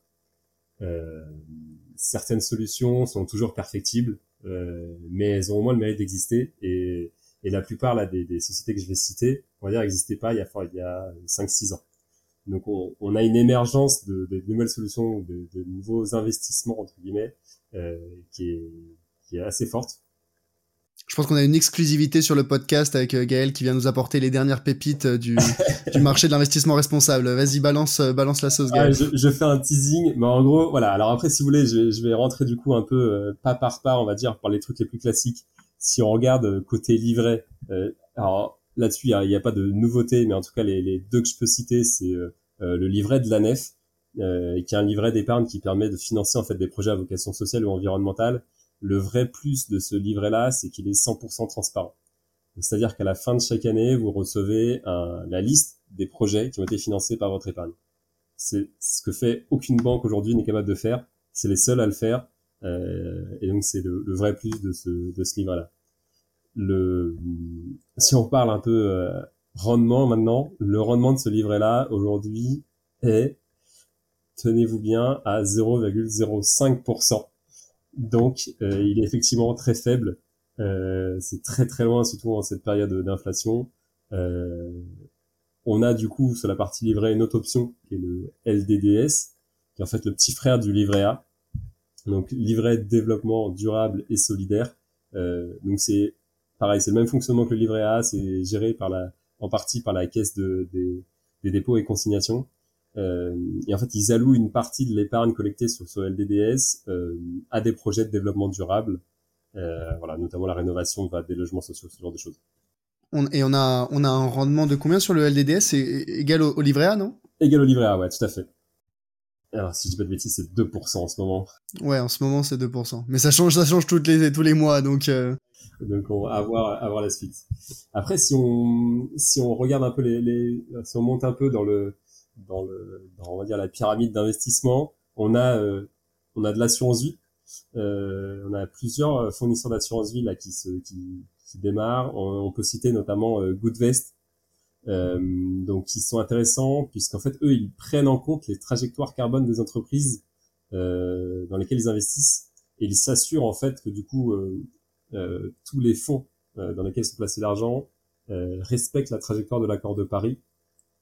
Euh, certaines solutions sont toujours perfectibles, euh, mais elles ont au moins le mérite d'exister. Et, et la plupart là, des, des, sociétés que je vais citer, on va dire, n'existaient pas il y a, il y a 5-6 ans. Donc on, on, a une émergence de, de nouvelles solutions, de, de, nouveaux investissements entre guillemets, euh, qui, est, qui est assez forte. Je pense qu'on a une exclusivité sur le podcast avec euh, Gaël qui vient nous apporter les dernières pépites euh, du, du marché de l'investissement responsable. Vas-y, balance, euh, balance la sauce, Gaël. je, je, fais un teasing, mais en gros, voilà. Alors après, si vous voulez, je, je vais rentrer du coup un peu pas par pas, on va dire, par les trucs les plus classiques. Si on regarde côté livret, alors là-dessus, il n'y a, a, pas de nouveauté, mais en tout cas, les, les deux que je peux citer, c'est le livret de la nef, qui est un livret d'épargne qui permet de financer en fait des projets à vocation sociale ou environnementale le vrai plus de ce livret-là, c'est qu'il est 100% transparent. C'est-à-dire qu'à la fin de chaque année, vous recevez la liste des projets qui ont été financés par votre épargne. C'est ce que fait aucune banque aujourd'hui n'est capable de faire. C'est les seuls à le faire. Euh, et donc c'est le, vrai plus de ce, de ce livret-là. Le, si on parle un peu euh, rendement maintenant, le rendement de ce livret-là aujourd'hui est, tenez-vous bien, à 0,05%. Donc, euh, il est effectivement très faible. Euh, c'est très très loin, surtout en cette période d'inflation. Euh, on a du coup sur la partie livret une autre option qui est le LDDS, qui est en fait le petit frère du livret A. Donc livret de développement durable et solidaire. donc c'est pareil, c'est le même fonctionnement que le livret A, c'est géré par la, en partie par la caisse de, des dépôts et consignations. Euh, et en fait, ils allouent une partie de l'épargne collectée sur ce LDDS euh, à des projets de développement durable, euh, voilà, notamment la rénovation des logements sociaux, ce genre de choses. On, et on a, on a un rendement de combien sur le LDDS C'est égal au, livret A, non? Égal au livret A, ouais, tout à fait. Alors, si je dis pas de bêtises, c'est 2% en ce moment. Ouais, en ce moment, c'est 2%. Mais ça change, ça change toutes les, tous les mois, donc... Donc, on va avoir, avoir la suite. Après, si on, si on regarde un peu les, les... Si on monte un peu dans le dans le dans, on va dire la pyramide d'investissement, on a euh, on a de l'assurance vie. Euh, on a plusieurs fournisseurs d'assurance vie là qui se qui, qui démarrent. On, peut citer notamment euh, Goodvest, euh, donc qui sont intéressants puisqu'en fait eux ils prennent en compte les trajectoires carbone des entreprises euh, dans lesquelles ils investissent et ils s'assurent en fait que du coup euh, tous les fonds dans lesquels sont placés l'argent respectent la trajectoire de l'accord de Paris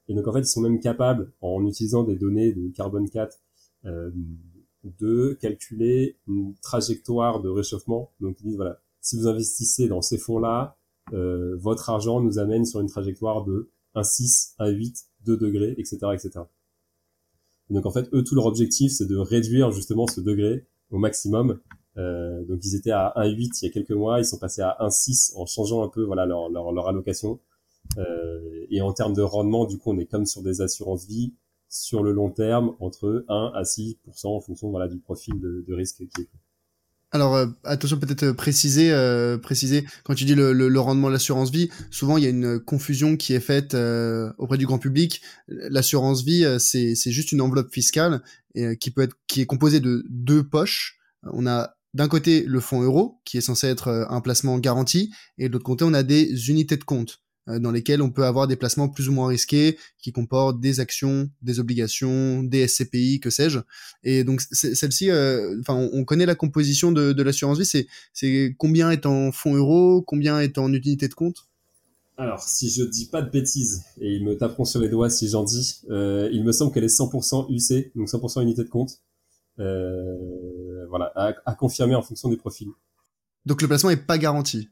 et donc en fait, ils sont même capables, en utilisant des données de carbone 4, euh, de calculer une trajectoire de réchauffement. Donc ils disent voilà, si vous investissez dans ces fonds-là, euh, votre argent nous amène sur une trajectoire de 1,6, 1,8, 2 degrés, etc., etc. Et donc en fait, eux, tout leur objectif, c'est de réduire justement ce degré au maximum. Euh, donc ils étaient à 1,8 il y a quelques mois, ils sont passés à 1,6 en changeant un peu voilà leur, leur, allocation. Euh, et en termes de rendement, du coup, on est comme sur des assurances vie sur le long terme entre 1 à 6% en fonction voilà du profil de, de risque qui est alors euh, attention peut-être euh, préciser euh, préciser quand tu dis le, rendement de l'assurance vie, souvent il y a une confusion qui est faite euh, auprès du grand public. L'assurance vie c'est c'est juste une enveloppe fiscale qui peut être qui est composée de deux poches. On a d'un côté le fonds euro, qui est censé être un placement garanti, et de l'autre côté, on a des unités de compte dans lesquelles on peut avoir des placements plus ou moins risqués, qui comportent des actions, des obligations, des SCPI, que sais-je. Et donc celle-ci, enfin, on, connaît la composition de, de l'assurance vie. C'est combien est en fonds euro, combien est en unité de compte? Alors, si je dis pas de bêtises, et ils me taperont sur les doigts si j'en dis, euh, il me semble qu'elle est 100% UC, donc 100% unité de compte. Euh, voilà, à, confirmer en fonction des profils. Donc le placement est pas garanti.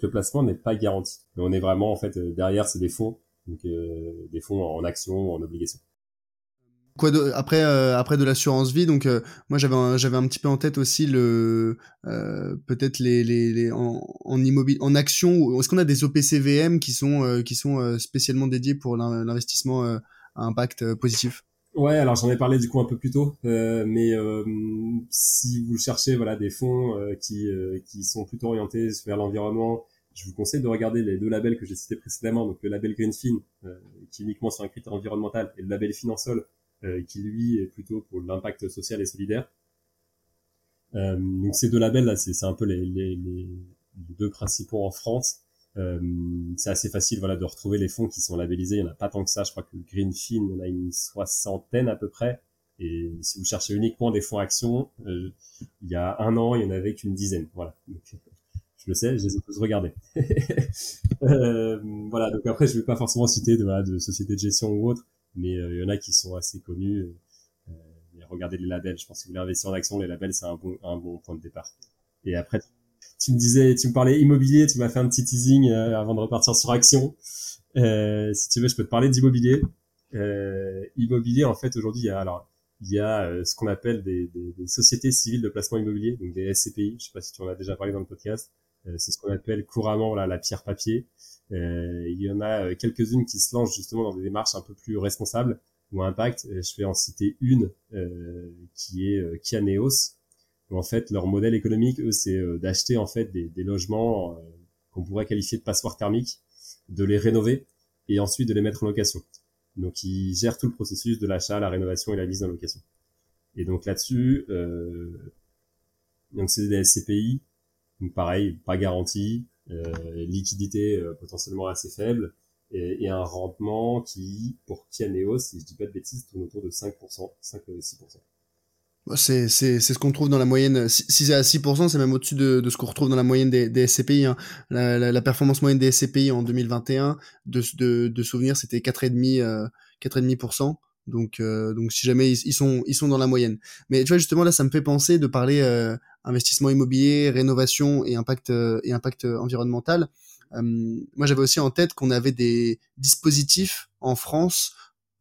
Le placement n'est pas garanti. On est vraiment en fait euh, derrière, c'est des fonds, donc euh, des fonds en actions, en obligations quoi après euh, après de l'assurance vie donc euh, moi j'avais un, j'avais un petit peu en tête aussi le euh, peut-être les, les, les en, en en action est-ce qu'on a des OPCVM qui sont qui sont spécialement dédiés pour l'investissement à impact positif? Ouais, alors j'en ai parlé du coup un peu plus tôt, mais si vous cherchez voilà des fonds qui qui sont plutôt orientés vers l'environnement, je vous conseille de regarder les deux labels que j'ai cités précédemment, donc le label Greenfin qui est uniquement sur un critère environnemental et le label Finansol euh, qui lui est plutôt pour l'impact social et solidaire. Euh, donc ces deux labels là, c'est un peu les, les, les, deux principaux en France. Euh, c'est assez facile voilà de retrouver les fonds qui sont labellisés. Il y en a pas tant que ça. Je crois que Greenfin, il y en a une soixantaine à peu près. Et si vous cherchez uniquement des fonds actions, euh, il y a un an, il y en avait qu'une dizaine. Voilà. Donc, je le sais, je les ai tous regardés. euh, voilà. Donc après, je vais pas forcément citer de, voilà, de sociétés de gestion ou autres mais euh, il y en a qui sont assez connus. Euh, euh, regardez les labels. Je pense que si vous voulez investir en action, les labels c'est un bon un bon point de départ. Et après, tu me disais, tu me parlais immobilier, tu m'as fait un petit teasing avant de repartir sur action. Euh, si tu veux, je peux te parler d'immobilier. Euh, immobilier, en fait, aujourd'hui, il y a alors il y a ce qu'on appelle des, des, des, sociétés civiles de placement immobilier, donc des SCPI. Je sais pas si tu en as déjà parlé dans le podcast. c'est ce qu'on appelle couramment voilà, la pierre papier. Euh, il y en a euh, quelques-unes qui se lancent justement dans des démarches un peu plus responsables ou impact. Euh, je vais en citer une qui est Kianeos. En fait, leur modèle économique, eux, c'est d'acheter en fait des, des logements qu'on pourrait qualifier de passoires thermiques, de les rénover et ensuite de les mettre en location. Donc, ils gèrent tout le processus de l'achat, la rénovation et la mise en location. Et donc là-dessus, euh, donc c'est des SCPI, donc pareil, pas garanti, euh, liquidité euh, potentiellement assez faible et, et, un rendement qui, pour Kianeos, si je dis pas de bêtises, tourne autour de 5%, 5-6%. Bah, c'est, ce qu'on trouve dans la moyenne. Si, c'est à 6%, c'est même au-dessus de, de ce qu'on retrouve dans la moyenne des, des SCPI. Hein. La, la, la, performance moyenne des SCPI en 2021, de, de, de souvenir, c'était 4,5%. Euh, 4,5%. Donc, euh, donc si jamais ils, sont, ils sont dans la moyenne. Mais tu vois, justement, là, ça me fait penser de parler euh, investissement immobilier, rénovation et impact euh, et impact environnemental. Euh, moi, j'avais aussi en tête qu'on avait des dispositifs en France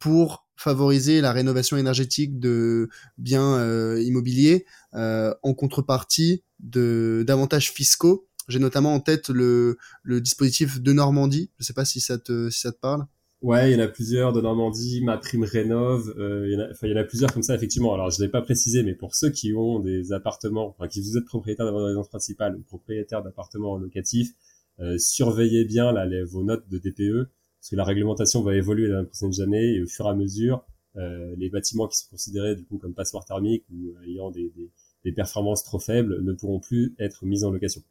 pour favoriser la rénovation énergétique de biens euh, immobiliers en contrepartie de d'avantages fiscaux. J'ai notamment en tête le, le dispositif de Normandie. Je sais pas si ça te si ça te parle. Ouais, il y en a plusieurs de Normandie, ma prime rénove, euh, il, y en a, il y en a plusieurs comme ça effectivement. Alors je l'ai pas précisé, mais pour ceux qui ont des appartements, enfin qui vous êtes propriétaire de votre résidence principale ou propriétaire d'appartements locatifs, euh, surveillez bien là les, vos notes de DPE, parce que la réglementation va évoluer dans les prochaines années et au fur et à mesure, euh, les bâtiments qui sont considérés du coup comme passoires thermiques ou euh, ayant des, des, des, performances trop faibles ne pourront plus être mis en location.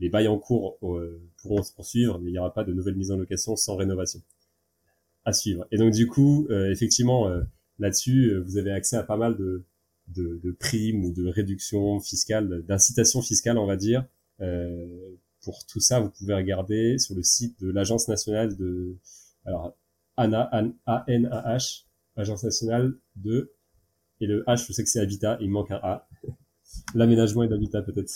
Les bails en cours euh, pourront se poursuivre, mais il n'y aura pas de nouvelles mises en location sans rénovation à suivre. Et donc du coup, euh, effectivement, euh, là-dessus, euh, vous avez accès à pas mal de, de, de primes ou de réductions fiscales, d'incitations fiscales, on va dire. pour tout ça, vous pouvez regarder sur le site de l'Agence nationale de, alors ANA, A-N-A-H, Agence nationale de, et le H, je sais que c'est Habitat, il manque un A. L'aménagement et l'habitat peut-être.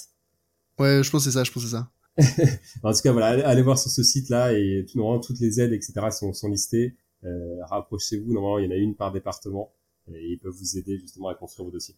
Ouais, je pense que c'est ça, je pense que c'est ça. en tout cas, voilà, allez, voir sur ce site-là et normalement toutes les aides, etc. sont, sont listées. Euh, rapprochez-vous. Normalement, il y en a une par département et ils peuvent vous aider justement à construire vos dossiers.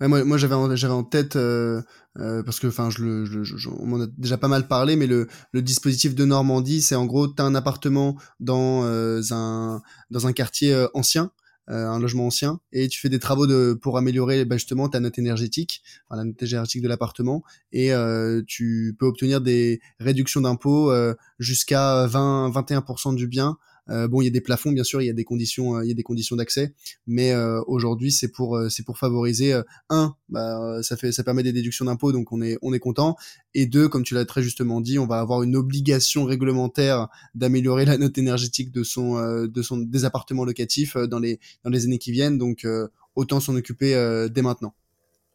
Ouais, moi, j'avais en, j'avais en tête euh, euh, parce que enfin je le je, je, on m'en a déjà pas mal parlé mais le, le dispositif de Normandie c'est en gros tu as un appartement dans euh, un dans un quartier euh, ancien euh, un logement ancien, et tu fais des travaux de, pour améliorer bah, justement ta note énergétique, la note énergétique de l'appartement, et euh, tu peux obtenir des réductions d'impôts jusqu'à 20-21% du bien Euh, bon, il y a des plafonds, bien sûr, il y a des conditions, il y a des conditions d'accès, mais aujourd'hui, c'est pour, c'est pour favoriser un, bah, ça fait, ça permet des déductions d'impôts, donc on est, on est content, et deux, comme tu l'as très justement dit, on va avoir une obligation réglementaire d'améliorer la note énergétique de son, de son, des appartements locatifs dans les, dans les années qui viennent, donc autant s'en occuper dès maintenant.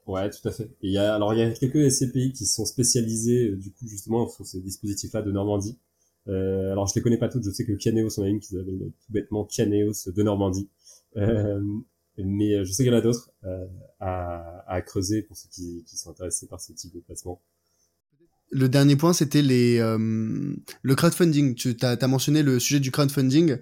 Ouais, tout à fait. Il y a, alors il y a quelques SCPI qui sont spécialisés euh, du coup justement sur ces dispositifs-là de Normandie. Euh, alors je les connais pas toutes. Je sais que Kianeos on a une qui s'appelle tout bêtement Kianeos de Normandie. Euh, mais euh, je sais qu'il y en a d'autres euh, à, à, creuser pour ceux qui, qui, sont intéressés par ce type de placement. Le dernier point, c'était les le crowdfunding. Tu as, as, mentionné le sujet du crowdfunding.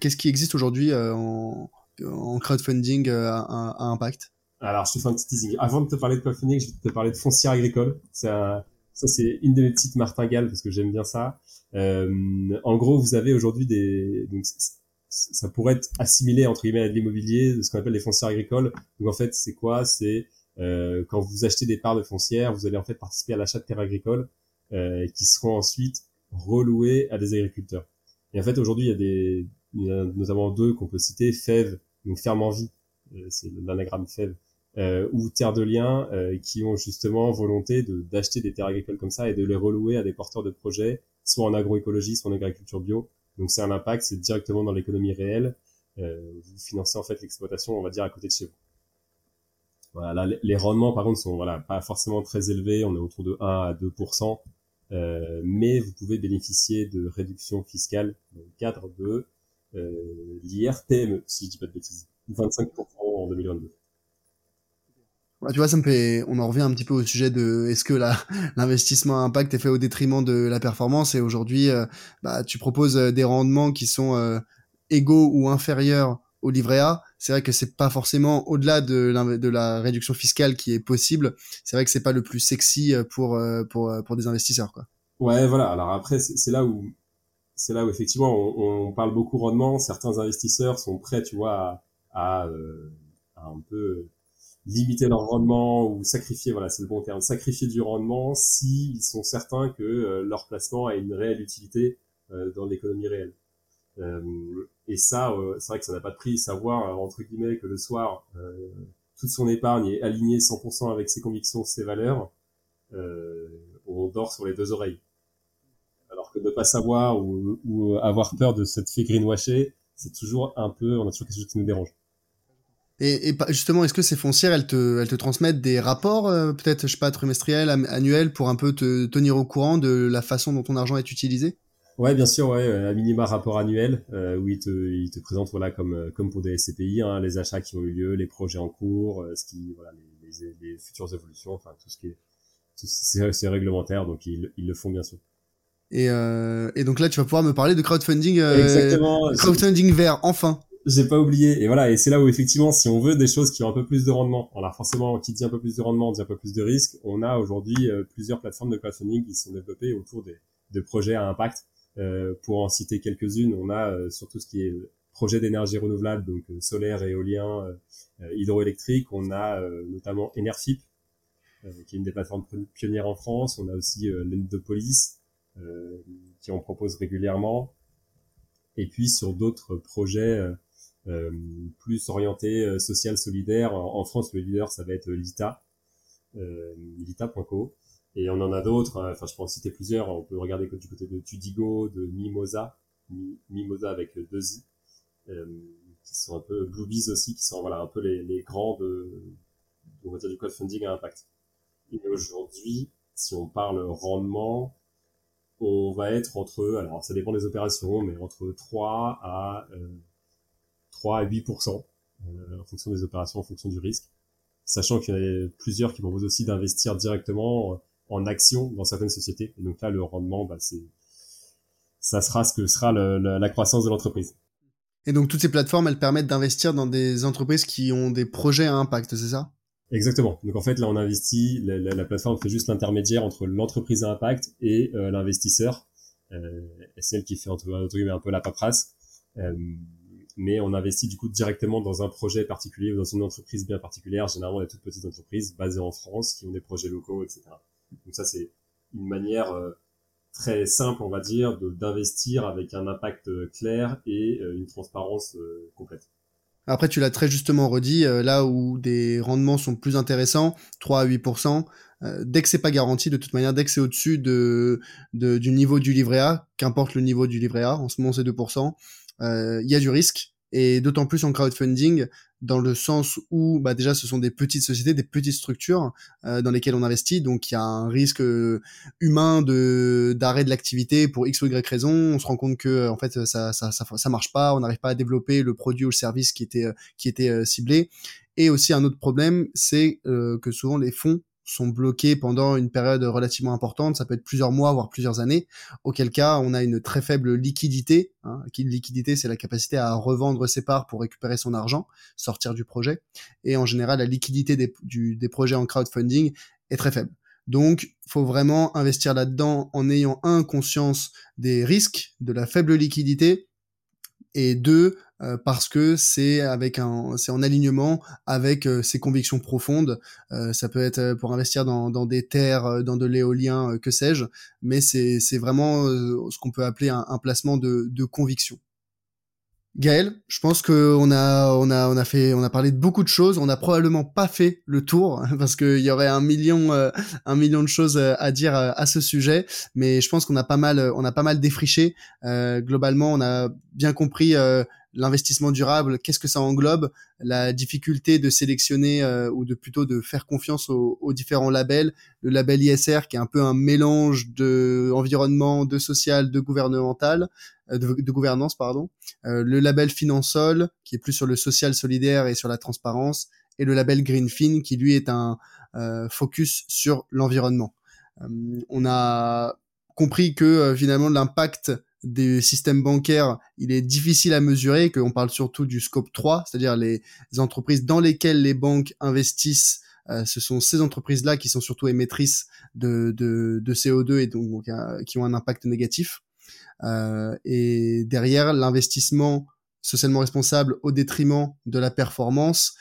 Qu'est-ce qui existe aujourd'hui en, en crowdfunding à, à impact? Alors, je te fais un petit teasing. Avant de te parler de crowdfunding, je vais te parler de foncière agricole. ça, c'est une de mes petites martingales parce que j'aime bien ça. Euh, en gros, vous avez aujourd'hui des, donc, ça pourrait être assimilé entre guillemets à de l'immobilier, ce qu'on appelle les foncières agricoles. Donc en fait, c'est quoi? C'est euh, quand vous achetez des parts de foncières, vous allez en fait participer à l'achat de terres agricoles euh, qui seront ensuite relouées à des agriculteurs. Et en fait, aujourd'hui, il y a des, a notamment deux qu'on peut citer, FEV, donc ferme en vie, euh, c'est l'anagramme FEV, euh, ou Terre de Liens euh, qui ont justement volonté d'acheter des terres agricoles comme ça et de les relouer à des porteurs de projets, soit en agroécologie, soit en agriculture bio. Donc c'est un impact, c'est directement dans l'économie réelle. Euh, vous financez en fait l'exploitation, on va dire, à côté de chez vous. Voilà, là, les rendements par contre sont voilà pas forcément très élevés, on est autour de 1 à 2% euh, mais vous pouvez bénéficier de réductions fiscales dans le cadre de euh, l'IRPME, si je dis pas de bêtises, 25% en 2022 tu vois, ça me fait, on en revient un petit peu au sujet de est-ce que l'investissement à impact est fait au détriment de la performance? Et aujourd'hui, euh, bah, tu proposes euh, des rendements qui sont euh, égaux ou inférieurs au livret A. C'est vrai que c'est pas forcément au-delà de, de la réduction fiscale qui est possible. C'est vrai que c'est pas le plus sexy pour, pour, pour des investisseurs, quoi. Ouais, voilà. Alors après, c'est là où, c'est là où effectivement on, on, parle beaucoup rendement. Certains investisseurs sont prêts, tu vois, à, à un peu limiter leur rendement ou sacrifier, voilà, c'est le bon terme, sacrifier du rendement s'ils sont certains que euh, leur placement a une réelle utilité euh, dans l'économie réelle. Euh, et ça, c'est vrai que ça n'a pas de prix, savoir, entre guillemets, que le soir, toute son épargne est alignée 100% avec ses convictions, ses valeurs, on dort sur les deux oreilles. Alors que ne pas savoir ou, ou avoir peur de cette fait greenwasher, c'est toujours un peu, on a toujours quelque chose qui nous dérange. Et, et, justement, est-ce que ces foncières, elles te, elles te transmettent des rapports, euh, peut-être, je sais pas, trimestriels, annuels, pour un peu te tenir au courant de la façon dont ton argent est utilisé? Ouais, bien sûr, ouais, à minima rapport annuel, euh, où ils te, ils te présentent, voilà, comme, euh, comme pour des SCPI, hein, les achats qui ont eu lieu, les projets en cours, euh, ce qui, voilà, les, les, les, futures évolutions, enfin, tout ce qui est, c'est réglementaire, donc ils, ils le font bien sûr. Et, euh, et donc là, tu vas pouvoir me parler de crowdfunding, Exactement. crowdfunding vert, enfin j'ai pas oublié. Et voilà, et c'est là où effectivement, si on veut des choses qui ont un peu plus de rendement, alors forcément, qui dit un peu plus de rendement, dit un peu plus de risque. On a aujourd'hui euh, plusieurs plateformes de crowdfunding qui sont développées autour des, de projets à impact. Euh, pour en citer quelques-unes, on a euh, surtout ce qui est projet d'énergie renouvelable, donc euh, solaire, éolien, hydroélectrique. On a notamment Enerfip, qui est une des plateformes pionnières en France. On a aussi l'Endopolis, qui en propose régulièrement. Et puis sur d'autres projets euh, plus orienté euh, social solidaire. En, France, le leader, ça va être l'ITA, euh, l'ITA.co. Et on en a d'autres, hein. enfin je peux en citer plusieurs, on peut regarder du côté de Tudigo, de Mimosa, Mimosa avec deux i, qui sont un peu Bluebees aussi, qui sont voilà un peu les, les grands de, on va du crowdfunding à impact. Et aujourd'hui, si on parle rendement, on va être entre, alors ça dépend des opérations, mais entre 3 à euh, 3 à 8 euh, en fonction des opérations, en fonction du risque. Sachant qu'il y en a plusieurs qui proposent aussi d'investir directement en actions dans certaines sociétés. Et donc là, le rendement, bah, c'est, ça sera ce que sera le, la croissance de l'entreprise. Et donc toutes ces plateformes, elles permettent d'investir dans des entreprises qui ont des projets à impact, c'est ça? Exactement. Donc en fait, là, on investit, la, la, plateforme fait juste l'intermédiaire entre l'entreprise à impact et euh, l'investisseur. Euh, c'est elle qui fait entre, entre guillemets un peu la paperasse. Euh, mais on investit du coup directement dans un projet particulier ou dans une entreprise bien particulière, généralement des toutes petites entreprises basées en France qui ont des projets locaux, etc. Donc ça c'est une manière euh, très simple, on va dire, d'investir avec un impact clair et une transparence complète. Après, tu l'as très justement redit, là où des rendements sont plus intéressants, 3 à 8%, dès que c'est pas garanti, de toute manière, dès que c'est au-dessus de, de, du niveau du livret A, qu'importe le niveau du livret A, en ce moment c'est 2%, il y a du risque et d'autant plus en crowdfunding dans le sens où bah déjà ce sont des petites sociétés, des petites structures euh, dans lesquelles on investit, donc il y a un risque euh, humain de d'arrêt de l'activité pour x ou y raison. On se rend compte que en fait ça ça ça, ça marche pas, on n'arrive pas à développer le produit ou le service qui était qui était euh, ciblé. Et aussi un autre problème, c'est que souvent les fonds sont bloqués pendant une période relativement importante, ça peut être plusieurs mois, voire plusieurs années, auquel cas on a une très faible liquidité. Hein. Liquidité, c'est la capacité à revendre ses parts pour récupérer son argent, sortir du projet. Et en général, la liquidité des, des projets en crowdfunding est très faible. Donc, faut vraiment investir là-dedans en ayant un conscience des risques, de la faible liquidité, et deux, euh, parce que c'est avec un, c'est en alignement avec euh, ses convictions profondes. Euh, ça peut être pour investir dans, dans des terres, dans de l'éolien, que sais-je, mais c'est, c'est vraiment ce qu'on peut appeler un, un placement de, de conviction. Gaël, je pense qu'on a, on a, on a fait, on a parlé de beaucoup de choses. On n'a probablement pas fait le tour parce qu'il y aurait un million, un million de choses à dire à ce sujet. Mais je pense qu'on a pas mal, on a pas mal défriché. globalement, on a bien compris l'investissement durable, qu'est-ce que ça englobe, la difficulté de sélectionner euh, ou de plutôt de faire confiance aux, différents labels, le label ISR qui est un peu un mélange de environnement, de social, de gouvernemental, euh, de, gouvernance pardon, euh, le label Finansol qui est plus sur le social solidaire et sur la transparence, et le label Greenfin qui lui est un focus sur l'environnement. on a compris que finalement l'impact des systèmes bancaires, il est difficile à mesurer, qu'on parle surtout du scope 3, c'est-à-dire les entreprises dans lesquelles les banques investissent. Euh, ce sont ces entreprises-là qui sont surtout émettrices de, de, de CO2 et donc, euh, qui ont un impact négatif. Euh, et derrière, l'investissement socialement responsable au détriment de la performance,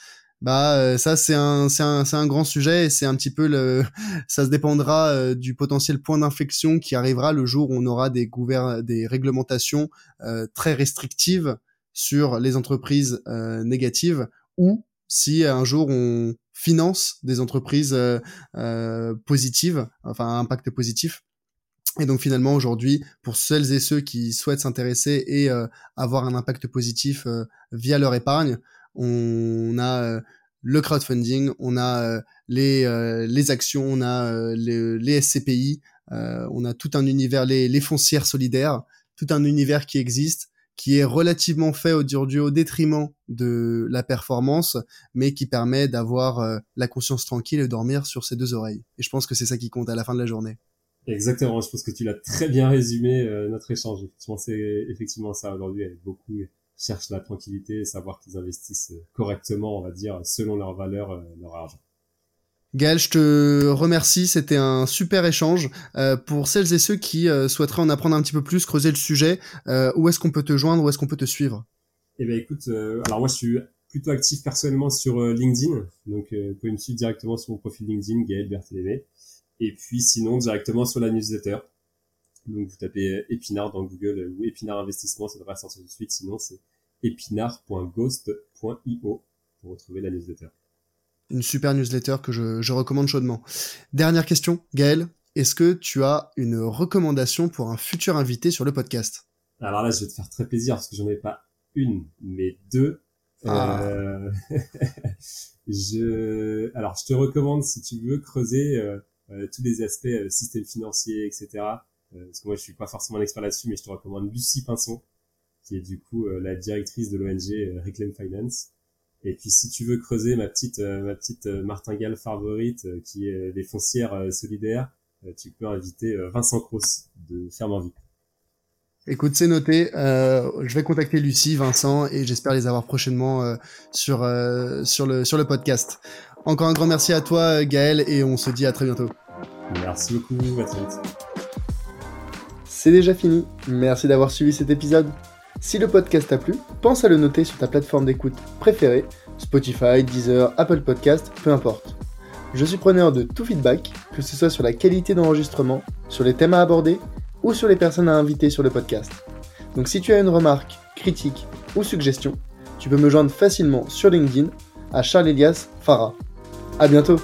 bah euh, ça c'est un c'est un c'est un grand sujet et c'est un petit peu le ça se dépendra euh, du potentiel point d'inflexion qui arrivera le jour où on aura des gouvern des réglementations euh, très restrictives sur les entreprises négatives ou si un jour on finance des entreprises positives enfin impact positif. Et donc finalement aujourd'hui, pour celles et ceux qui souhaitent s'intéresser et avoir un impact positif via leur épargne, on a euh, le crowdfunding, on a euh, les, euh, les actions, on a les, les, SCPI, on a tout un univers, les, les foncières solidaires, tout un univers qui existe, qui est relativement fait aujourd'hui au détriment de la performance, mais qui permet d'avoir la conscience tranquille et dormir sur ses deux oreilles. Et je pense que c'est ça qui compte à la fin de la journée. Exactement, je pense que tu l'as très bien résumé notre échange. C'est effectivement ça aujourd'hui avec beaucoup cherchent la tranquillité et savoir qu'ils investissent euh, correctement, on va dire, selon leurs valeurs, euh, leur argent. Gaël, je te remercie, c'était un super échange. Euh, pour celles et ceux qui souhaiteraient en apprendre un petit peu plus, creuser le sujet, où est-ce qu'on peut te joindre, où est-ce qu'on peut te suivre? Eh bien écoute, alors moi je suis plutôt actif personnellement sur LinkedIn, donc vous pouvez me suivre directement sur mon profil LinkedIn, Gaël Berthélémé, et puis sinon directement sur la newsletter. Donc vous tapez Épinard dans Google ou Épinard Investissement, ça devrait sortir tout de suite, sinon c'est épinard.ghost.io pour retrouver la newsletter. Une super newsletter que je, recommande chaudement. Dernière question, Gaël, est-ce que tu as une recommandation pour un futur invité sur le podcast? Alors là, je vais te faire très plaisir parce que j'en ai pas une, mais deux. Ah. Euh, je, alors, je te recommande si tu veux creuser euh, euh, tous les aspects système financier, etc. parce que moi, je suis pas forcément un expert là-dessus, mais je te recommande Lucie Pinson, qui est du coup euh, la directrice de l'ONG euh, Reclaim Finance. Et puis si tu veux creuser ma petite euh, ma petite martingale favorite qui est les foncières solidaires, tu peux inviter Vincent Cross de Ferme en Vie. Écoute, c'est noté. je vais contacter Lucie, Vincent, et j'espère les avoir prochainement sur sur le sur le podcast. Encore un grand merci à toi, Gaël, et on se dit à très bientôt. Merci beaucoup, à très vite. C'est déjà fini. Merci d'avoir suivi cet épisode. Si le podcast t'a plu, pense à le noter sur ta plateforme d'écoute préférée, Spotify, Deezer, Apple Podcast, peu importe. Je suis preneur de tout feedback, que ce soit sur la qualité d'enregistrement, sur les thèmes à aborder ou sur les personnes à inviter sur le podcast. Donc si tu as une remarque, critique ou suggestion, tu peux me joindre facilement sur LinkedIn à Charles Elias Farah. À bientôt